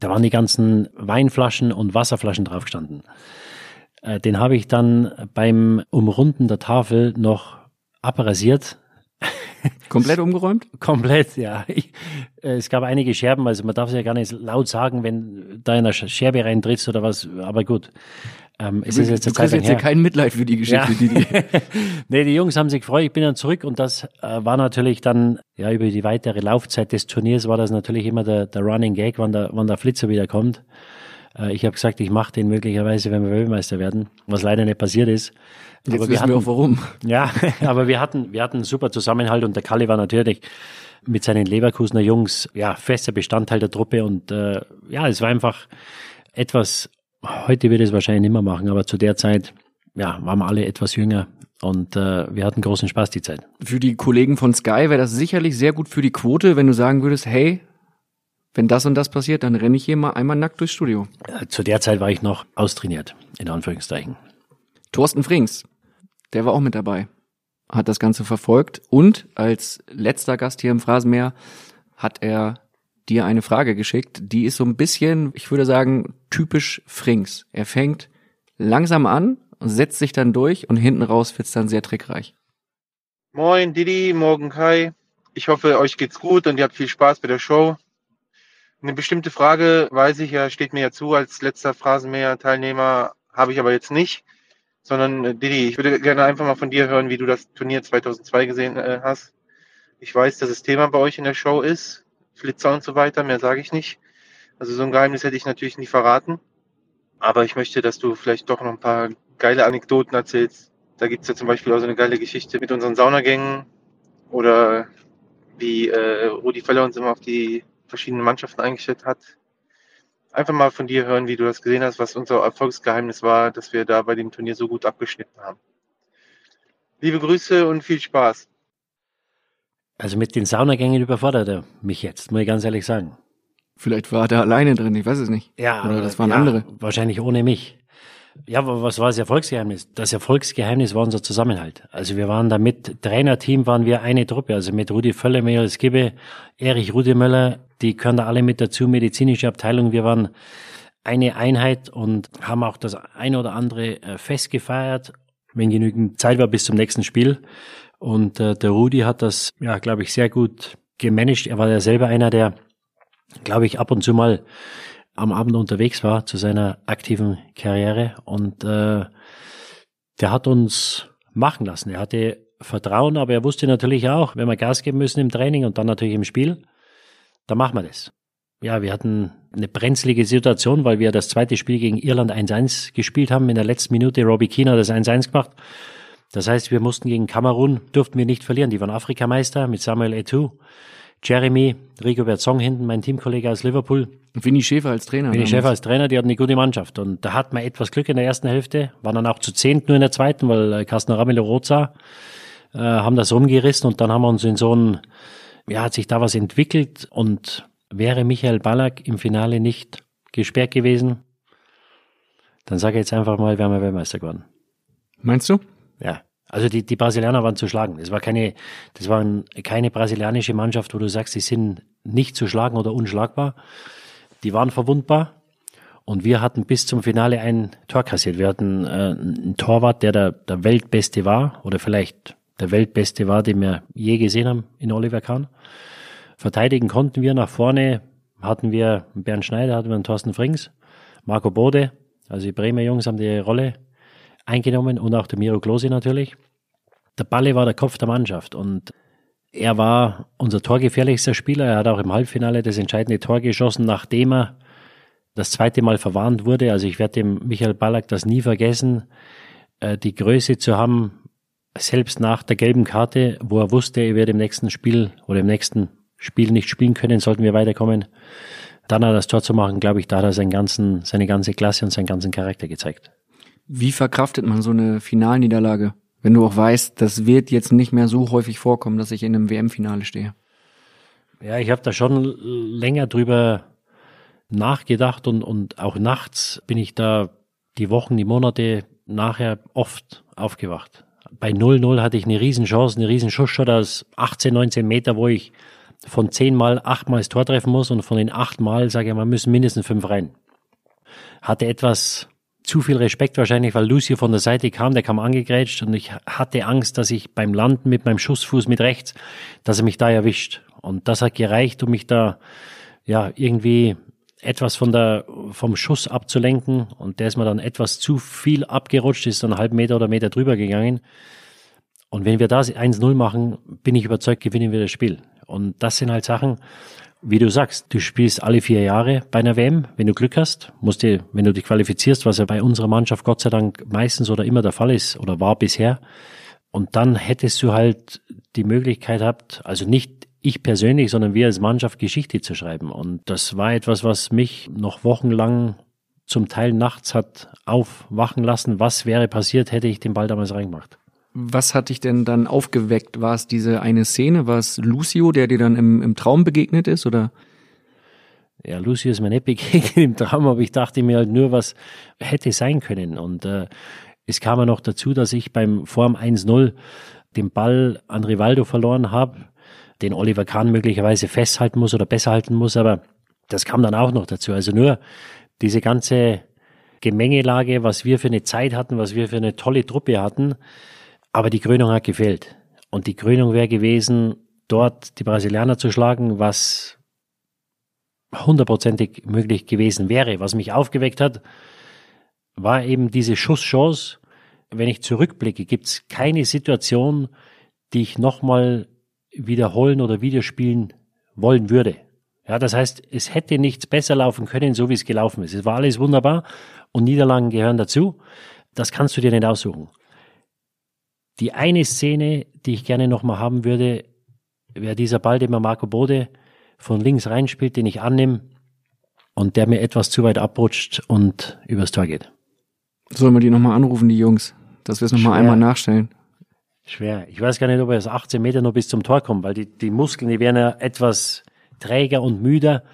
Da waren die ganzen Weinflaschen und Wasserflaschen drauf gestanden. Äh, den habe ich dann beim Umrunden der Tafel noch abrasiert Komplett umgeräumt? Komplett, ja. Ich, äh, es gab einige Scherben, also man darf es ja gar nicht laut sagen, wenn da in Sch- Scherbe reintrittst oder was, aber gut. Ähm, es ist jetzt du kriegst jetzt hier kein Mitleid für die Geschichte, Ja. Didi. nee, die Jungs haben sich gefreut, ich bin dann zurück und das äh, war natürlich dann, ja, über die weitere Laufzeit des Turniers war das natürlich immer der, der Running Gag, wann der, wann der Flitzer wieder kommt. Äh, ich habe gesagt, ich mache den möglicherweise, wenn wir Weltmeister werden, was leider nicht passiert ist. Jetzt Aber wissen wir hatten- auch warum. ja, aber wir hatten, wir hatten einen super Zusammenhalt und der Kalle war natürlich mit seinen Leverkusener Jungs ja fester Bestandteil der Truppe und äh, ja, es war einfach etwas. Heute ich es wahrscheinlich nicht mehr machen, aber zu der Zeit ja waren wir alle etwas jünger und äh, wir hatten großen Spaß die Zeit. Für die Kollegen von Sky wäre das sicherlich sehr gut für die Quote, wenn du sagen würdest, hey, wenn das und das passiert, dann renne ich hier mal einmal nackt durchs Studio. Äh, Zu der Zeit war ich noch austrainiert in Anführungszeichen. Thorsten Frings, der war auch mit dabei, hat das Ganze verfolgt und als letzter Gast hier im Phrasenmeer hat er dir eine Frage geschickt, die ist so ein bisschen, ich würde sagen, typisch Frings. Er fängt langsam an, setzt sich dann durch und hinten raus wird's dann sehr trickreich. Moin Didi, morgen Kai. Ich hoffe, euch geht's gut und ihr habt viel Spaß bei der Show. Eine bestimmte Frage weiß ich ja, steht mir ja zu als letzter Phrasenmäher-Teilnehmer, habe ich aber jetzt nicht. Sondern äh, Didi, ich würde gerne einfach mal von dir hören, wie du das Turnier 2002 gesehen äh, hast. Ich weiß, dass es Thema bei euch in der Show ist, Flitzer und so weiter, mehr sage ich nicht. Also so ein Geheimnis hätte ich natürlich nie verraten. Aber ich möchte, dass du vielleicht doch noch ein paar geile Anekdoten erzählst, da gibt's ja zum Beispiel auch so eine geile Geschichte mit unseren Saunagängen oder wie äh, Rudi Völler uns immer auf die verschiedenen Mannschaften eingestellt hat. Einfach mal von dir hören, wie du das gesehen hast, was unser Erfolgsgeheimnis war, dass wir da bei dem Turnier so gut abgeschnitten haben. Liebe Grüße und viel Spaß. Also mit den Saunagängen überfordert er mich jetzt, muss ich ganz ehrlich sagen. Vielleicht war er da alleine drin, ich weiß es nicht. Ja, Oder das waren ja, andere. Wahrscheinlich ohne mich. Ja, was war das Erfolgsgeheimnis? Das Erfolgsgeheimnis war unser Zusammenhalt. Also wir waren da mit Trainerteam waren wir eine Truppe, also mit Rudi Völler, Michael Skibbe, Erich Rudemöller, die können da alle mit dazu, medizinische Abteilung. Wir waren eine Einheit und haben auch das eine oder andere äh, Fest gefeiert, wenn genügend Zeit war bis zum nächsten Spiel. Und äh, der Rudi hat das, ja, glaube ich, sehr gut gemanagt. Er war ja selber einer, der, glaube ich, ab und zu mal am Abend unterwegs war zu seiner aktiven Karriere und äh, der hat uns machen lassen. Er hatte Vertrauen, aber er wusste natürlich auch, wenn wir Gas geben müssen im Training und dann natürlich im Spiel, dann machen wir das. Ja, wir hatten eine brenzlige Situation, weil wir das zweite Spiel gegen Irland 1-1 gespielt haben. In der letzten Minute Robbie Keane hat das 1-1 gemacht. Das heißt, wir mussten gegen Kamerun, durften wir nicht verlieren. Die waren Afrikameister mit Samuel Eto'o. Jeremy, Rico Berzong hinten, mein Teamkollege aus Liverpool. Und Winnie Schäfer als Trainer. Winnie. Schäfer als Trainer, die hatten eine gute Mannschaft. Und da hatten wir etwas Glück in der ersten Hälfte, waren dann auch zu zehnt nur in der zweiten, weil äh, Carsten Ramelow rot sah, äh, haben das rumgerissen und dann haben wir uns in so ein, ja, hat sich da was entwickelt und wäre Michael Ballack im Finale nicht gesperrt gewesen, dann sage ich jetzt einfach mal, wären wir Weltmeister geworden. Meinst du? Ja. Also die, die Brasilianer waren zu schlagen. Das war keine, das waren keine brasilianische Mannschaft, wo du sagst, sie sind nicht zu schlagen oder unschlagbar. Die waren verwundbar. Und wir hatten bis zum Finale ein Tor kassiert. Wir hatten äh, einen Torwart, der der, der Weltbeste war, oder vielleicht der Weltbeste war, den wir je gesehen haben in Oliver Kahn. Verteidigen konnten wir nach vorne, hatten wir Bernd Schneider, hatten wir einen Thorsten Frings, Marco Bode, also die Bremer Jungs haben die Rolle eingenommen und auch der Miro Klose natürlich. Der Balle war der Kopf der Mannschaft und er war unser torgefährlichster Spieler. Er hat auch im Halbfinale das entscheidende Tor geschossen, nachdem er das zweite Mal verwarnt wurde. Also ich werde dem Michael Ballack das nie vergessen, äh, die Größe zu haben, selbst nach der gelben Karte, wo er wusste, er wird im nächsten Spiel oder im nächsten Spiel nicht spielen können, sollten wir weiterkommen. Dann hat er das Tor zu machen, glaube ich, da hat er seinen ganzen, seine ganze Klasse und seinen ganzen Charakter gezeigt. Wie verkraftet man so eine Finalniederlage? Wenn du auch weißt, das wird jetzt nicht mehr so häufig vorkommen, dass ich in einem WM-Finale stehe. Ja, ich habe da schon länger drüber nachgedacht und, und auch nachts bin ich da die Wochen, die Monate nachher oft aufgewacht. Bei 0-0 hatte ich eine Riesenchance, eine Riesenschussshot aus 18, 19 Meter, wo ich von 10 Mal 8 Mal das Tor treffen muss und von den 8 Mal, sage ich mal, müssen mindestens 5 rein. Hatte etwas zu viel Respekt wahrscheinlich, weil Lucio von der Seite kam, der kam angegrätscht und ich hatte Angst, dass ich beim Landen mit meinem Schussfuß mit rechts, dass er mich da erwischt. Und das hat gereicht, um mich da ja irgendwie etwas von der, vom Schuss abzulenken und der ist mir dann etwas zu viel abgerutscht, ist dann einen halben Meter oder Meter drüber gegangen. Und wenn wir da 1-0 machen, bin ich überzeugt, gewinnen wir das Spiel. Und das sind halt Sachen, wie du sagst, du spielst alle vier Jahre bei einer WM, wenn du Glück hast, musst du, wenn du dich qualifizierst, was ja bei unserer Mannschaft Gott sei Dank meistens oder immer der Fall ist oder war bisher. Und dann hättest du halt die Möglichkeit gehabt, also nicht ich persönlich, sondern wir als Mannschaft Geschichte zu schreiben. Und das war etwas, was mich noch wochenlang zum Teil nachts hat aufwachen lassen. Was wäre passiert, hätte ich den Ball damals reingemacht. Was hat dich denn dann aufgeweckt? War es diese eine Szene? War es Lucio, der dir dann im, im Traum begegnet ist? Oder? Ja, Lucio ist mir nicht begegnet im Traum, aber ich dachte mir halt nur, was hätte sein können. Und äh, es kam ja noch dazu, dass ich beim Form 1-0 den Ball an Rivaldo verloren habe den Oliver Kahn möglicherweise festhalten muss oder besser halten muss, aber das kam dann auch noch dazu. Also nur diese ganze Gemengelage, was wir für eine Zeit hatten, was wir für eine tolle Truppe hatten, aber die Krönung hat gefehlt. Und die Krönung wäre gewesen, dort die Brasilianer zu schlagen, was hundertprozentig möglich gewesen wäre. Was mich aufgeweckt hat, war eben diese Schusschance. Wenn ich zurückblicke, gibt es keine Situation, die ich nochmal wiederholen oder widerspielen wollen würde. Ja, das heißt, es hätte nichts besser laufen können, so wie es gelaufen ist. Es war alles wunderbar und Niederlagen gehören dazu. Das kannst du dir nicht aussuchen. Die eine Szene, die ich gerne nochmal haben würde, wäre dieser Ball, den mir Marco Bode von links reinspielt, den ich annehme und der mir etwas zu weit abrutscht und übers Tor geht. Sollen wir die nochmal anrufen, die Jungs, dass wir es nochmal einmal nachstellen? Schwer. Ich weiß gar nicht, ob er aus 18 Meter noch bis zum Tor kommt, weil die, die Muskeln, die werden ja etwas träger und müder.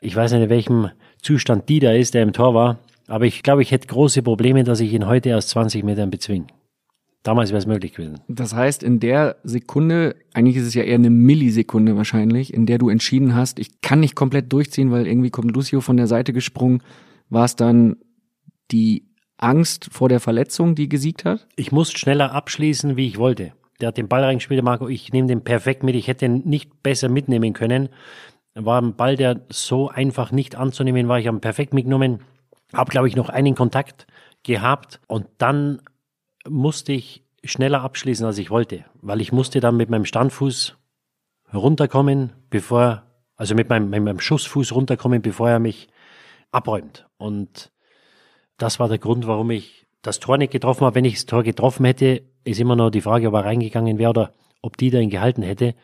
Ich weiß nicht, in welchem Zustand die da ist, der im Tor war. Aber ich glaube, ich hätte große Probleme, dass ich ihn heute aus 20 Metern bezwinge. Damals wäre es möglich gewesen. Das heißt, in der Sekunde, eigentlich ist es ja eher eine Millisekunde wahrscheinlich, in der du entschieden hast, ich kann nicht komplett durchziehen, weil irgendwie kommt Lucio von der Seite gesprungen, war es dann die Angst vor der Verletzung, die gesiegt hat? Ich musste schneller abschließen, wie ich wollte. Der hat den Ball reingespielt, Marco. Ich nehme den perfekt mit. Ich hätte ihn nicht besser mitnehmen können. War ein Ball, der so einfach nicht anzunehmen war. Ich habe ihn perfekt mitgenommen. Habe, glaube ich, noch einen Kontakt gehabt. Und dann musste ich schneller abschließen, als ich wollte, weil ich musste dann mit meinem Standfuß runterkommen, bevor, also mit meinem, mit meinem Schussfuß runterkommen, bevor er mich abräumt. Und das war der Grund, warum ich das Tor nicht getroffen habe. Wenn ich das Tor getroffen hätte, ist immer noch die Frage, ob er reingegangen wäre oder ob die da ihn gehalten hätte.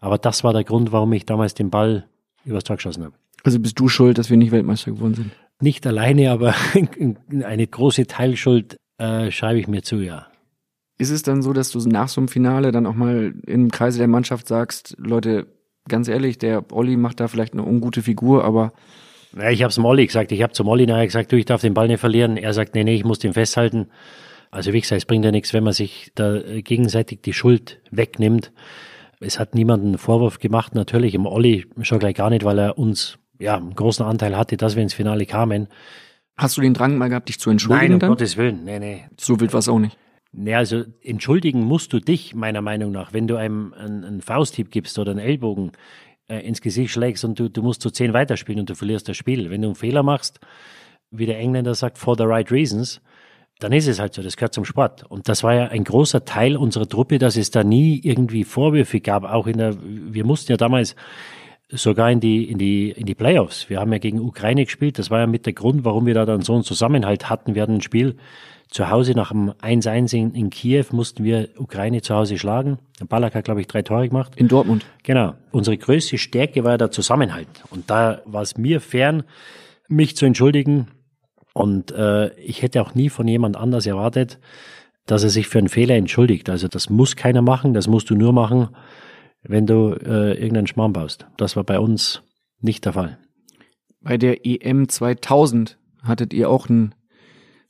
Aber das war der Grund, warum ich damals den Ball übers Tor geschossen habe. Also bist du schuld, dass wir nicht Weltmeister geworden sind? Nicht alleine, aber eine große Teilschuld äh, schreibe ich mir zu, ja. Ist es dann so, dass du nach so einem Finale dann auch mal im Kreise der Mannschaft sagst, Leute, ganz ehrlich, der Olli macht da vielleicht eine ungute Figur, aber ja, ich habe es Molly gesagt. Ich habe zu Molly nachher gesagt, du, ich darf den Ball nicht verlieren. Er sagt, nee, nee, ich muss den festhalten. Also wie gesagt, es bringt ja nichts, wenn man sich da gegenseitig die Schuld wegnimmt. Es hat niemanden einen Vorwurf gemacht, natürlich im Olli schon gleich gar nicht, weil er uns ja einen großen Anteil hatte, dass wir ins Finale kamen. Hast du den Drang mal gehabt, dich zu entschuldigen? Nein, um dann? Gottes Willen, nee, nee. So wild war es auch nicht. Nee, also entschuldigen musst du dich, meiner Meinung nach. Wenn du einem einen, einen Fausthieb gibst oder einen Ellbogen äh, ins Gesicht schlägst und du, du musst zu zehn weiterspielen und du verlierst das Spiel. Wenn du einen Fehler machst, wie der Engländer sagt, for the right reasons, dann ist es halt so, das gehört zum Sport. Und das war ja ein großer Teil unserer Truppe, dass es da nie irgendwie Vorwürfe gab, auch in der, wir mussten ja damals sogar in die, in die, in die Playoffs. Wir haben ja gegen Ukraine gespielt. Das war ja mit der Grund, warum wir da dann so einen Zusammenhalt hatten. Wir hatten ein Spiel zu Hause nach dem 1-1 in, in, Kiew mussten wir Ukraine zu Hause schlagen. Ballack hat, glaube ich, drei Tore gemacht. In Dortmund. Genau. Unsere größte Stärke war ja der Zusammenhalt. Und da war es mir fern, mich zu entschuldigen. Und äh, ich hätte auch nie von jemand anders erwartet, dass er sich für einen Fehler entschuldigt. Also das muss keiner machen, das musst du nur machen, wenn du äh, irgendeinen Schmarrn baust. Das war bei uns nicht der Fall. Bei der EM 2000 hattet ihr auch einen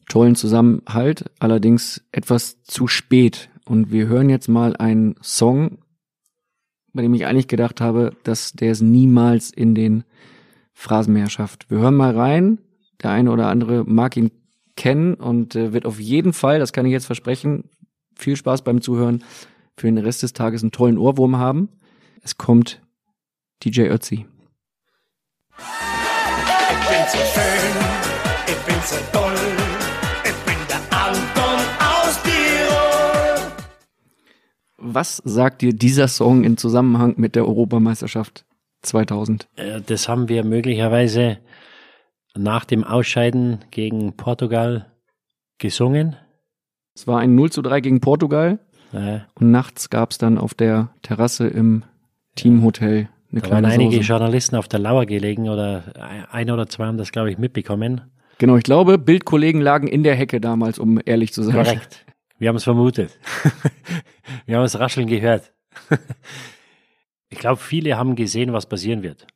tollen Zusammenhalt, allerdings etwas zu spät. Und wir hören jetzt mal einen Song, bei dem ich eigentlich gedacht habe, dass der es niemals in den Phrasenmäher schafft. Wir hören mal rein. Der eine oder andere mag ihn kennen und äh, wird auf jeden Fall, das kann ich jetzt versprechen, viel Spaß beim Zuhören, für den Rest des Tages einen tollen Ohrwurm haben. Es kommt DJ Ötzi. Ich bin so schön, ich bin so toll, ich bin der Anton aus Tirol. Was sagt dir dieser Song in Zusammenhang mit der Europameisterschaft 2000? Äh, Das haben wir möglicherweise nach dem Ausscheiden gegen Portugal gesungen. Es war ein 0 zu 3 gegen Portugal. Und nachts gab es dann auf der Terrasse im Teamhotel eine Da waren kleine einige Sause. Journalisten auf der Lauer gelegen oder ein oder zwei haben das, glaube ich, mitbekommen. Genau, ich glaube, Bildkollegen lagen in der Hecke damals, um ehrlich zu sein. Korrekt. Wir haben es vermutet. Wir haben es rascheln gehört. Ich glaube, viele haben gesehen, was passieren wird.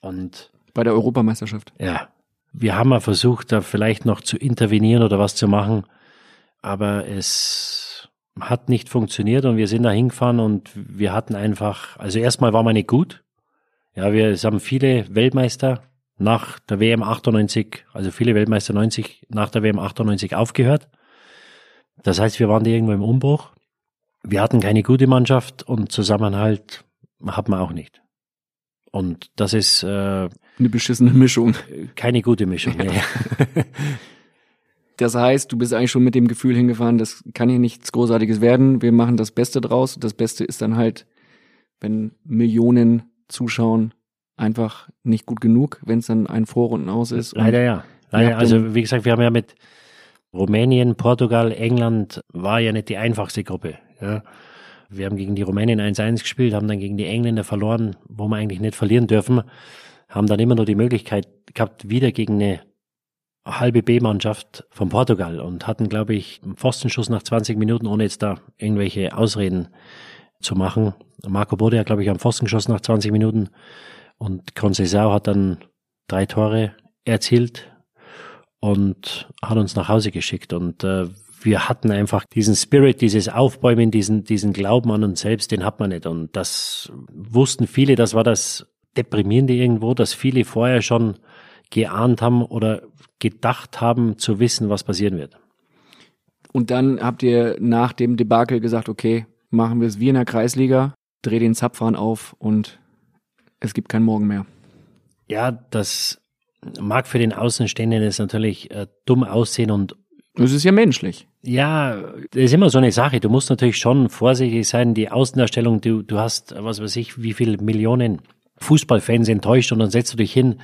Und Bei der Europameisterschaft. ja, wir haben mal versucht, da vielleicht noch zu intervenieren oder was zu machen, aber es hat nicht funktioniert und wir sind da hingefahren und wir hatten einfach, also erstmal war man nicht gut. Ja, wir es haben viele Weltmeister nach der WM 98, also viele Weltmeister 90 nach der WM 98 aufgehört. Das heißt, wir waren da irgendwo im Umbruch. Wir hatten keine gute Mannschaft und Zusammenhalt hat man auch nicht. Und das ist äh, Eine beschissene Mischung. keine gute Mischung. Nee. Das heißt, du bist eigentlich schon mit dem Gefühl hingefahren, das kann hier nichts Großartiges werden. Wir machen das Beste draus. Das Beste ist dann halt, wenn Millionen zuschauen, einfach nicht gut genug, wenn es dann ein Vorrunden aus ist. Leider ja. Leider, also wie gesagt, wir haben ja mit Rumänien, Portugal, England war ja nicht die einfachste Gruppe. Ja. Wir haben gegen die Rumänien 1-1 gespielt, haben dann gegen die Engländer verloren, wo wir eigentlich nicht verlieren dürfen, haben dann immer nur die Möglichkeit gehabt, wieder gegen eine halbe B-Mannschaft von Portugal und hatten, glaube ich, einen Pfostenschuss nach 20 Minuten, ohne jetzt da irgendwelche Ausreden zu machen. Marco Bode hat, glaube ich, am Pfosten geschossen nach 20 Minuten und Conceição hat dann drei Tore erzielt und hat uns nach Hause geschickt. Und äh, wir hatten einfach diesen Spirit, dieses Aufbäumen, diesen, diesen Glauben an uns selbst, den hat man nicht. Und das wussten viele, das war das Deprimierende irgendwo, dass viele vorher schon geahnt haben oder gedacht haben zu wissen, was passieren wird. Und dann habt ihr nach dem Debakel gesagt, okay, machen wir es wie in der Kreisliga, dreh den Zapfhahn auf und es gibt kein Morgen mehr. Ja, das mag für den Außenstehenden jetzt natürlich äh, dumm aussehen und Es ist ja menschlich. Ja, das ist immer so eine Sache. Du musst natürlich schon vorsichtig sein. Die Außendarstellung, du, du hast, was weiß ich, wie viele Millionen Fußballfans enttäuscht und dann setzt du dich hin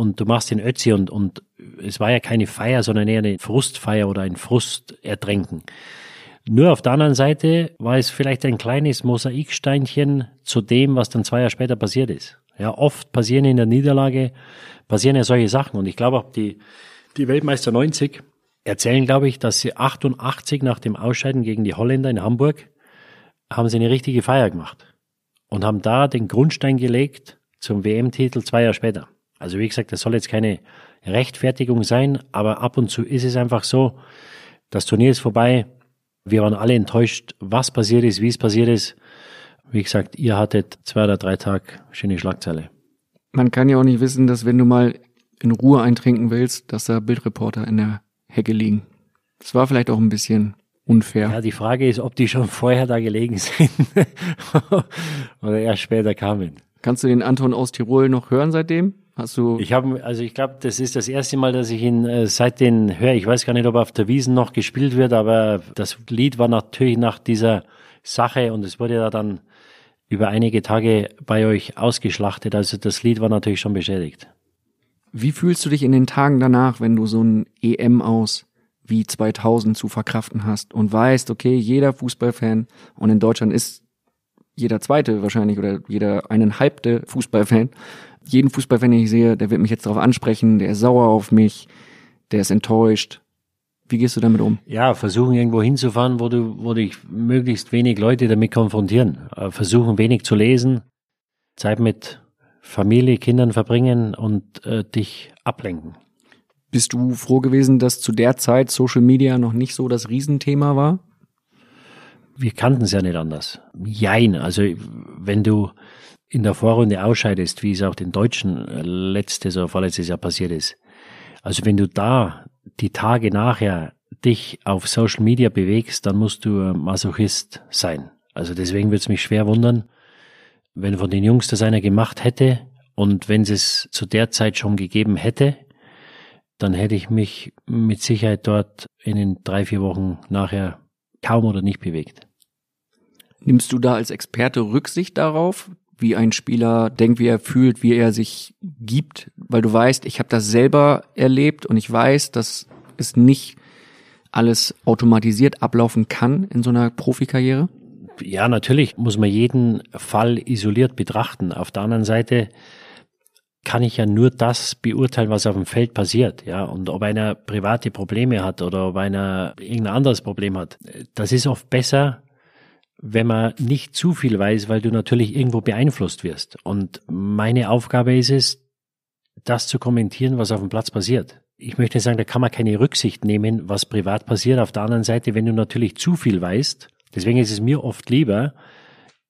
und du machst den Ötzi und, und es war ja keine Feier, sondern eher eine Frustfeier oder ein Frustertränken. Nur auf der anderen Seite war es vielleicht ein kleines Mosaiksteinchen zu dem, was dann zwei Jahre später passiert ist. Ja, oft passieren in der Niederlage, passieren ja solche Sachen. Und ich glaube auch die, die Weltmeister 90 erzählen, glaube ich, dass sie 88 nach dem Ausscheiden gegen die Holländer in Hamburg haben sie eine richtige Feier gemacht und haben da den Grundstein gelegt zum WM-Titel zwei Jahre später. Also wie gesagt, das soll jetzt keine Rechtfertigung sein, aber ab und zu ist es einfach so, das Turnier ist vorbei, wir waren alle enttäuscht, was passiert ist, wie es passiert ist. Wie gesagt, ihr hattet zwei oder drei Tage schöne Schlagzeile. Man kann ja auch nicht wissen, dass wenn du mal in Ruhe eintrinken willst, dass da Bildreporter in der Hecke liegen. Das war vielleicht auch ein bisschen unfair. Ja, die Frage ist, ob die schon vorher da gelegen sind oder erst später kamen. Kannst du den Anton aus Tirol noch hören seitdem? Hast du Ich habe, also ich glaube, das ist das erste Mal, dass ich ihn äh, seitdem höre. Ich weiß gar nicht, ob er auf der Wiesen noch gespielt wird, aber das Lied war natürlich nach dieser Sache und es wurde ja dann über einige Tage bei euch ausgeschlachtet. Also das Lied war natürlich schon beschädigt. Wie fühlst du dich in den Tagen danach, wenn du so ein EM aus wie 2000 zu verkraften hast und weißt, okay, jeder Fußballfan und in Deutschland ist jeder zweite wahrscheinlich oder jeder eineinhalbte Fußballfan. Jeden Fußballfan, den ich sehe, der wird mich jetzt darauf ansprechen, der ist sauer auf mich, der ist enttäuscht. Wie gehst du damit um? Ja, versuchen irgendwo hinzufahren, wo du, wo dich möglichst wenig Leute damit konfrontieren. Äh, Versuchen wenig zu lesen, Zeit mit Familie, Kindern verbringen und äh, dich ablenken. Bist du froh gewesen, dass zu der Zeit Social Media noch nicht so das Riesenthema war? Wir kannten es ja nicht anders. Jein, also wenn du in der Vorrunde ausscheidest, wie es auch den Deutschen äh, letztes oder vorletztes Jahr passiert ist, also wenn du da die Tage nachher dich auf Social Media bewegst, dann musst du Masochist sein. Also deswegen würde es mich schwer wundern, wenn von den Jungs das einer gemacht hätte und wenn es es zu der Zeit schon gegeben hätte, dann hätte ich mich mit Sicherheit dort in den drei, vier Wochen nachher kaum oder nicht bewegt. Nimmst du da als Experte Rücksicht darauf, wie ein Spieler denkt, wie er fühlt, wie er sich gibt? Weil du weißt, ich habe das selber erlebt und ich weiß, dass es nicht alles automatisiert ablaufen kann in so einer Profikarriere. Ja, natürlich muss man jeden Fall isoliert betrachten. Auf der anderen Seite kann ich ja nur das beurteilen, was auf dem Feld passiert, ja. Und ob einer private Probleme hat oder ob einer irgendein anderes Problem hat, das ist oft besser, wenn man nicht zu viel weiß, weil du natürlich irgendwo beeinflusst wirst. Und meine Aufgabe ist es, das zu kommentieren, was auf dem Platz passiert. ich möchte sagen, da kann man keine Rücksicht nehmen, was privat passiert. Auf der anderen Seite, wenn du natürlich zu viel weißt, deswegen ist es mir oft lieber,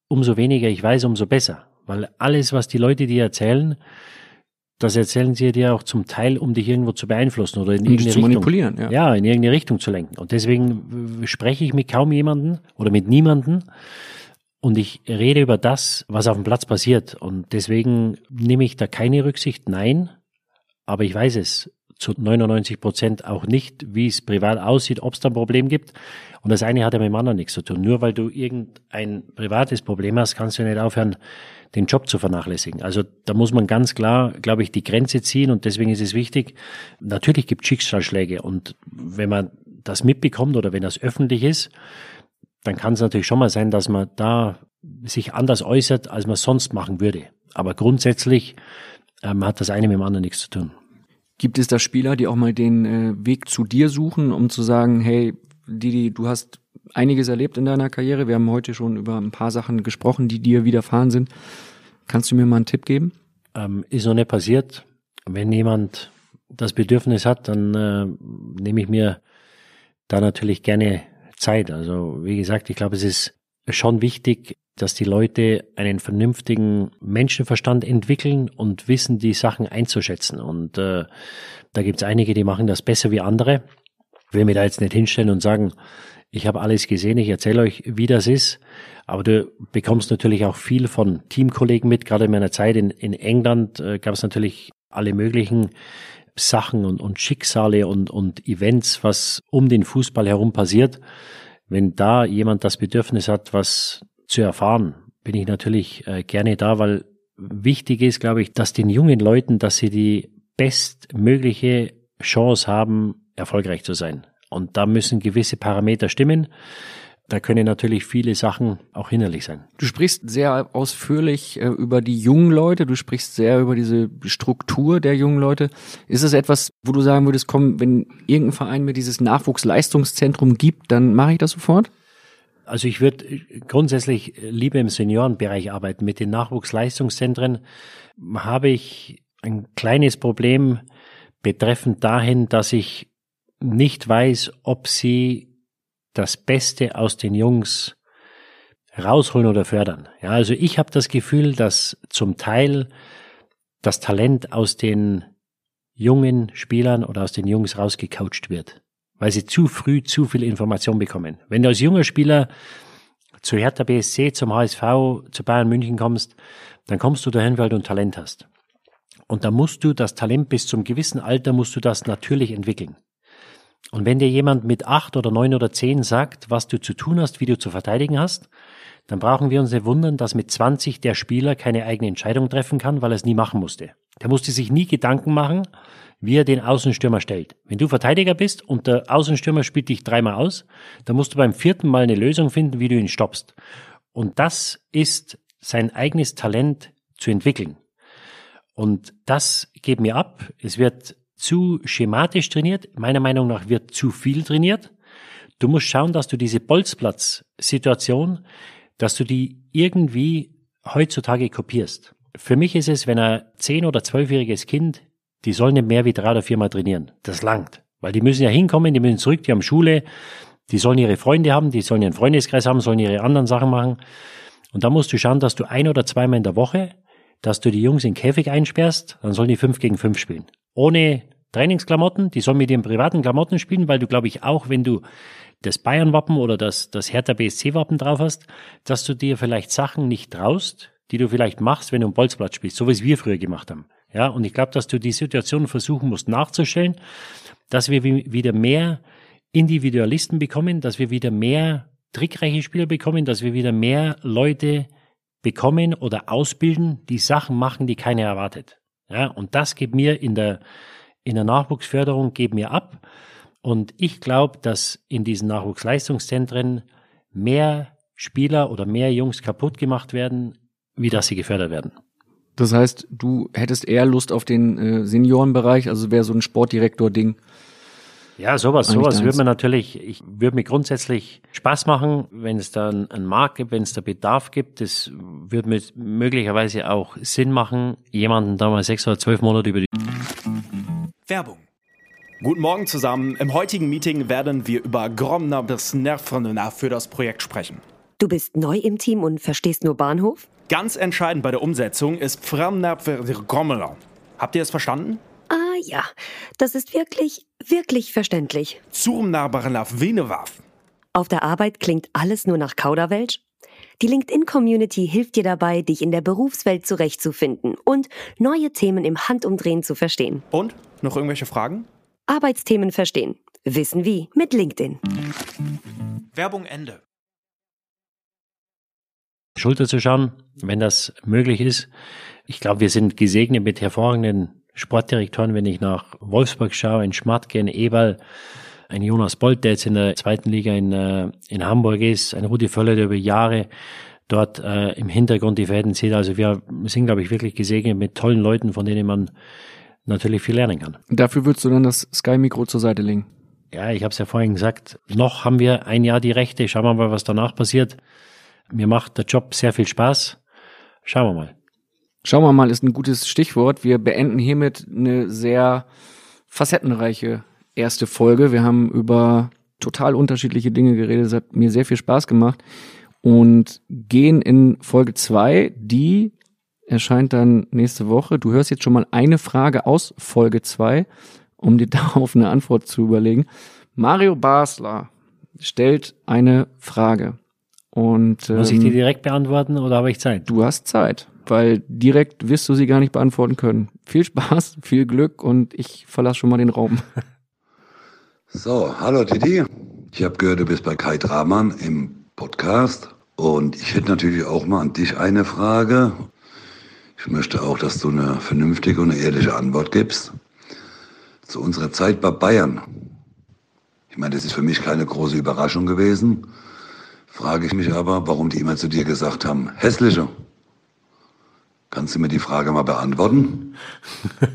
umso weniger ich weiß, umso besser. Weil alles, was die Leute dir erzählen, das erzählen sie dir auch zum Teil, um dich irgendwo zu beeinflussen oder in Um irgendeine zu Richtung. manipulieren, ja. ja, in irgendeine Richtung zu lenken. Und deswegen spreche ich mit kaum jemanden oder mit niemanden und ich rede über das, was auf dem Platz passiert. Und deswegen nehme ich da keine Rücksicht, nein, aber ich weiß es zu 99 Prozent auch nicht, wie es privat aussieht, ob es da ein Problem gibt. Und das eine hat ja mit dem anderen nichts zu tun. Nur weil du irgendein privates Problem hast, kannst du nicht aufhören, den Job zu vernachlässigen. Also da muss man ganz klar, glaube ich, die Grenze ziehen und deswegen ist es wichtig, natürlich gibt es Schicksalsschläge und wenn man das mitbekommt oder wenn das öffentlich ist, dann kann es natürlich schon mal sein, dass man da sich anders äußert, als man sonst machen würde. Aber grundsätzlich ähm, hat das eine mit dem anderen nichts zu tun. Gibt es da Spieler, die auch mal den äh, Weg zu dir suchen, um zu sagen, hey, Didi, du hast einiges erlebt in deiner Karriere. Wir haben heute schon über ein paar Sachen gesprochen, die dir widerfahren sind. Kannst du mir mal einen Tipp geben? Ähm, ist noch nicht passiert. Wenn jemand das Bedürfnis hat, dann äh, nehme ich mir da natürlich gerne Zeit. Also wie gesagt, ich glaube, es ist schon wichtig, dass die Leute einen vernünftigen Menschenverstand entwickeln und wissen, die Sachen einzuschätzen. Und äh, da gibt es einige, die machen das besser wie andere. Ich will mir da jetzt nicht hinstellen und sagen, ich habe alles gesehen, ich erzähle euch, wie das ist. Aber du bekommst natürlich auch viel von Teamkollegen mit. Gerade in meiner Zeit in, in England äh, gab es natürlich alle möglichen Sachen und, und Schicksale und, und Events, was um den Fußball herum passiert. Wenn da jemand das Bedürfnis hat, was zu erfahren, bin ich natürlich äh, gerne da, weil wichtig ist, glaube ich, dass den jungen Leuten, dass sie die bestmögliche Chance haben, erfolgreich zu sein. Und da müssen gewisse Parameter stimmen. Da können natürlich viele Sachen auch hinderlich sein. Du sprichst sehr ausführlich äh, über die jungen Leute, du sprichst sehr über diese Struktur der jungen Leute. Ist es etwas, wo du sagen würdest, komm, wenn irgendein Verein mir dieses Nachwuchsleistungszentrum gibt, dann mache ich das sofort? Also ich würde grundsätzlich lieber im Seniorenbereich arbeiten. Mit den Nachwuchsleistungszentren habe ich ein kleines Problem betreffend dahin, dass ich nicht weiß, ob sie das Beste aus den Jungs rausholen oder fördern. Ja, also ich habe das Gefühl, dass zum Teil das Talent aus den jungen Spielern oder aus den Jungs rausgecoacht wird, weil sie zu früh zu viel Information bekommen. Wenn du als junger Spieler zu Hertha BSC, zum HSV, zu Bayern München kommst, dann kommst du dahin, weil du ein Talent hast. Und da musst du das Talent bis zum gewissen Alter musst du das natürlich entwickeln. Und wenn dir jemand mit acht oder neun oder zehn sagt, was du zu tun hast, wie du zu verteidigen hast, dann brauchen wir uns nicht wundern, dass mit 20 der Spieler keine eigene Entscheidung treffen kann, weil er es nie machen musste. Der musste sich nie Gedanken machen, wie er den Außenstürmer stellt. Wenn du Verteidiger bist und der Außenstürmer spielt dich dreimal aus, dann musst du beim vierten Mal eine Lösung finden, wie du ihn stoppst. Und das ist sein eigenes Talent zu entwickeln. Und das geht mir ab. Es wird zu schematisch trainiert. Meiner Meinung nach wird zu viel trainiert. Du musst schauen, dass du diese Bolzplatz-Situation, dass du die irgendwie heutzutage kopierst. Für mich ist es, wenn ein zehn- oder zwölfjähriges Kind, die sollen nicht mehr wie drei oder viermal trainieren. Das langt. Weil die müssen ja hinkommen, die müssen zurück, die haben Schule, die sollen ihre Freunde haben, die sollen ihren Freundeskreis haben, sollen ihre anderen Sachen machen. Und da musst du schauen, dass du ein oder zweimal in der Woche, dass du die Jungs in den Käfig einsperrst, dann sollen die fünf gegen fünf spielen. Ohne Trainingsklamotten, die sollen mit ihren privaten Klamotten spielen, weil du, glaube ich, auch wenn du das Bayern-Wappen oder das, das Hertha BSC-Wappen drauf hast, dass du dir vielleicht Sachen nicht traust, die du vielleicht machst, wenn du im Bolzplatz spielst, so wie es wir früher gemacht haben. Ja, und ich glaube, dass du die Situation versuchen musst nachzustellen, dass wir wi- wieder mehr Individualisten bekommen, dass wir wieder mehr trickreiche Spieler bekommen, dass wir wieder mehr Leute bekommen oder ausbilden, die Sachen machen, die keiner erwartet. Ja, und das geht mir in der, in der Nachwuchsförderung geht mir ab. Und ich glaube, dass in diesen Nachwuchsleistungszentren mehr Spieler oder mehr Jungs kaputt gemacht werden, wie dass sie gefördert werden. Das heißt, du hättest eher Lust auf den äh, Seniorenbereich, also wäre so ein Sportdirektor-Ding. Ja, sowas, sowas würde mir natürlich, ich würde mir grundsätzlich Spaß machen, wenn es da einen Markt gibt, wenn es da Bedarf gibt. Das würde mir möglicherweise auch Sinn machen, jemanden da mal sechs oder zwölf Monate über die Werbung. Guten Morgen zusammen. Im heutigen Meeting werden wir über Gromner bis Nervena für das Projekt sprechen. Du bist neu im Team und verstehst nur Bahnhof? Ganz entscheidend bei der Umsetzung ist Gromner. Habt ihr es verstanden? Ah ja, das ist wirklich, wirklich verständlich. Zurmnarbarlaf Venewaf. Auf der Arbeit klingt alles nur nach Kauderwelsch? Die LinkedIn-Community hilft dir dabei, dich in der Berufswelt zurechtzufinden und neue Themen im Handumdrehen zu verstehen. Und? Noch irgendwelche Fragen? Arbeitsthemen verstehen. Wissen wie mit LinkedIn. Werbung Ende. Schulter zu schauen, wenn das möglich ist. Ich glaube, wir sind gesegnet mit hervorragenden Sportdirektoren, wenn ich nach Wolfsburg schaue, in Schmatke, in Eberl, ein Jonas Bolt, der jetzt in der zweiten Liga in, äh, in Hamburg ist, ein Rudi Völler, der über Jahre dort äh, im Hintergrund die Fäden zieht. Also wir sind, glaube ich, wirklich gesegnet mit tollen Leuten, von denen man natürlich viel lernen kann. Dafür würdest du dann das Sky-Mikro zur Seite legen? Ja, ich habe es ja vorhin gesagt, noch haben wir ein Jahr die Rechte. Schauen wir mal, was danach passiert. Mir macht der Job sehr viel Spaß. Schauen wir mal. Schauen wir mal ist ein gutes Stichwort. Wir beenden hiermit eine sehr facettenreiche erste Folge. Wir haben über total unterschiedliche Dinge geredet. Es hat mir sehr viel Spaß gemacht und gehen in Folge zwei, die erscheint dann nächste Woche. Du hörst jetzt schon mal eine Frage aus Folge zwei, um dir darauf eine Antwort zu überlegen. Mario Basler stellt eine Frage. Und, ähm, Muss ich die direkt beantworten oder habe ich Zeit? Du hast Zeit, weil direkt wirst du sie gar nicht beantworten können. Viel Spaß, viel Glück und ich verlasse schon mal den Raum. So, hallo Didi. Ich habe gehört, du bist bei Kai Dramann im Podcast und ich hätte natürlich auch mal an dich eine Frage. Ich möchte auch, dass du eine vernünftige und eine ehrliche Antwort gibst. Zu unserer Zeit bei Bayern. Ich meine, das ist für mich keine große Überraschung gewesen. Frage ich mich aber, warum die immer zu dir gesagt haben, hässliche. Kannst du mir die Frage mal beantworten?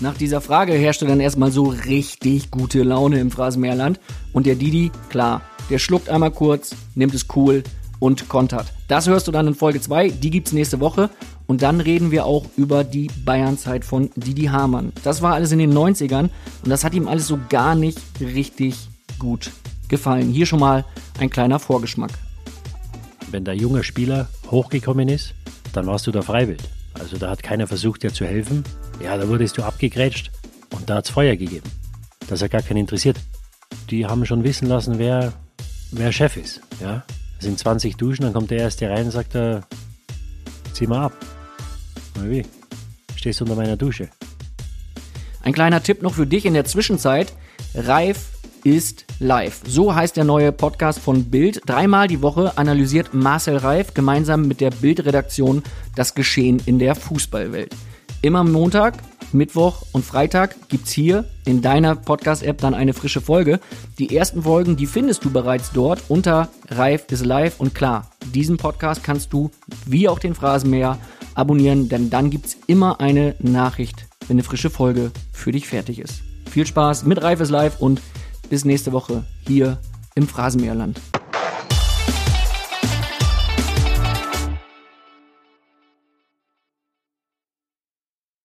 Nach dieser Frage herrschte dann erstmal so richtig gute Laune im Phrasenmeerland. Und der Didi, klar, der schluckt einmal kurz, nimmt es cool und kontert. Das hörst du dann in Folge 2, die gibt's nächste Woche. Und dann reden wir auch über die Bayernzeit von Didi Hamann. Das war alles in den 90ern und das hat ihm alles so gar nicht richtig gut gefallen. Hier schon mal ein kleiner Vorgeschmack. Wenn der junge Spieler hochgekommen ist, dann warst du da freiwillig. Also da hat keiner versucht, dir zu helfen. Ja, da wurdest du abgegrätscht und da hat's Feuer gegeben. Das hat gar keinen interessiert. Die haben schon wissen lassen, wer, wer Chef ist. Ja? Es sind 20 Duschen, dann kommt der erste rein und sagt, äh, zieh mal ab. Na wie? Stehst unter meiner Dusche. Ein kleiner Tipp noch für dich in der Zwischenzeit. Reif ist live. So heißt der neue Podcast von Bild. Dreimal die Woche analysiert Marcel Reif gemeinsam mit der Bildredaktion das Geschehen in der Fußballwelt. Immer Montag, Mittwoch und Freitag gibt's hier in deiner Podcast-App dann eine frische Folge. Die ersten Folgen, die findest du bereits dort unter Reif ist live und klar, diesen Podcast kannst du wie auch den Phrasenmäher abonnieren, denn dann gibt's immer eine Nachricht, wenn eine frische Folge für dich fertig ist. Viel Spaß mit Reif ist live und bis nächste Woche hier im Phrasenmäherland.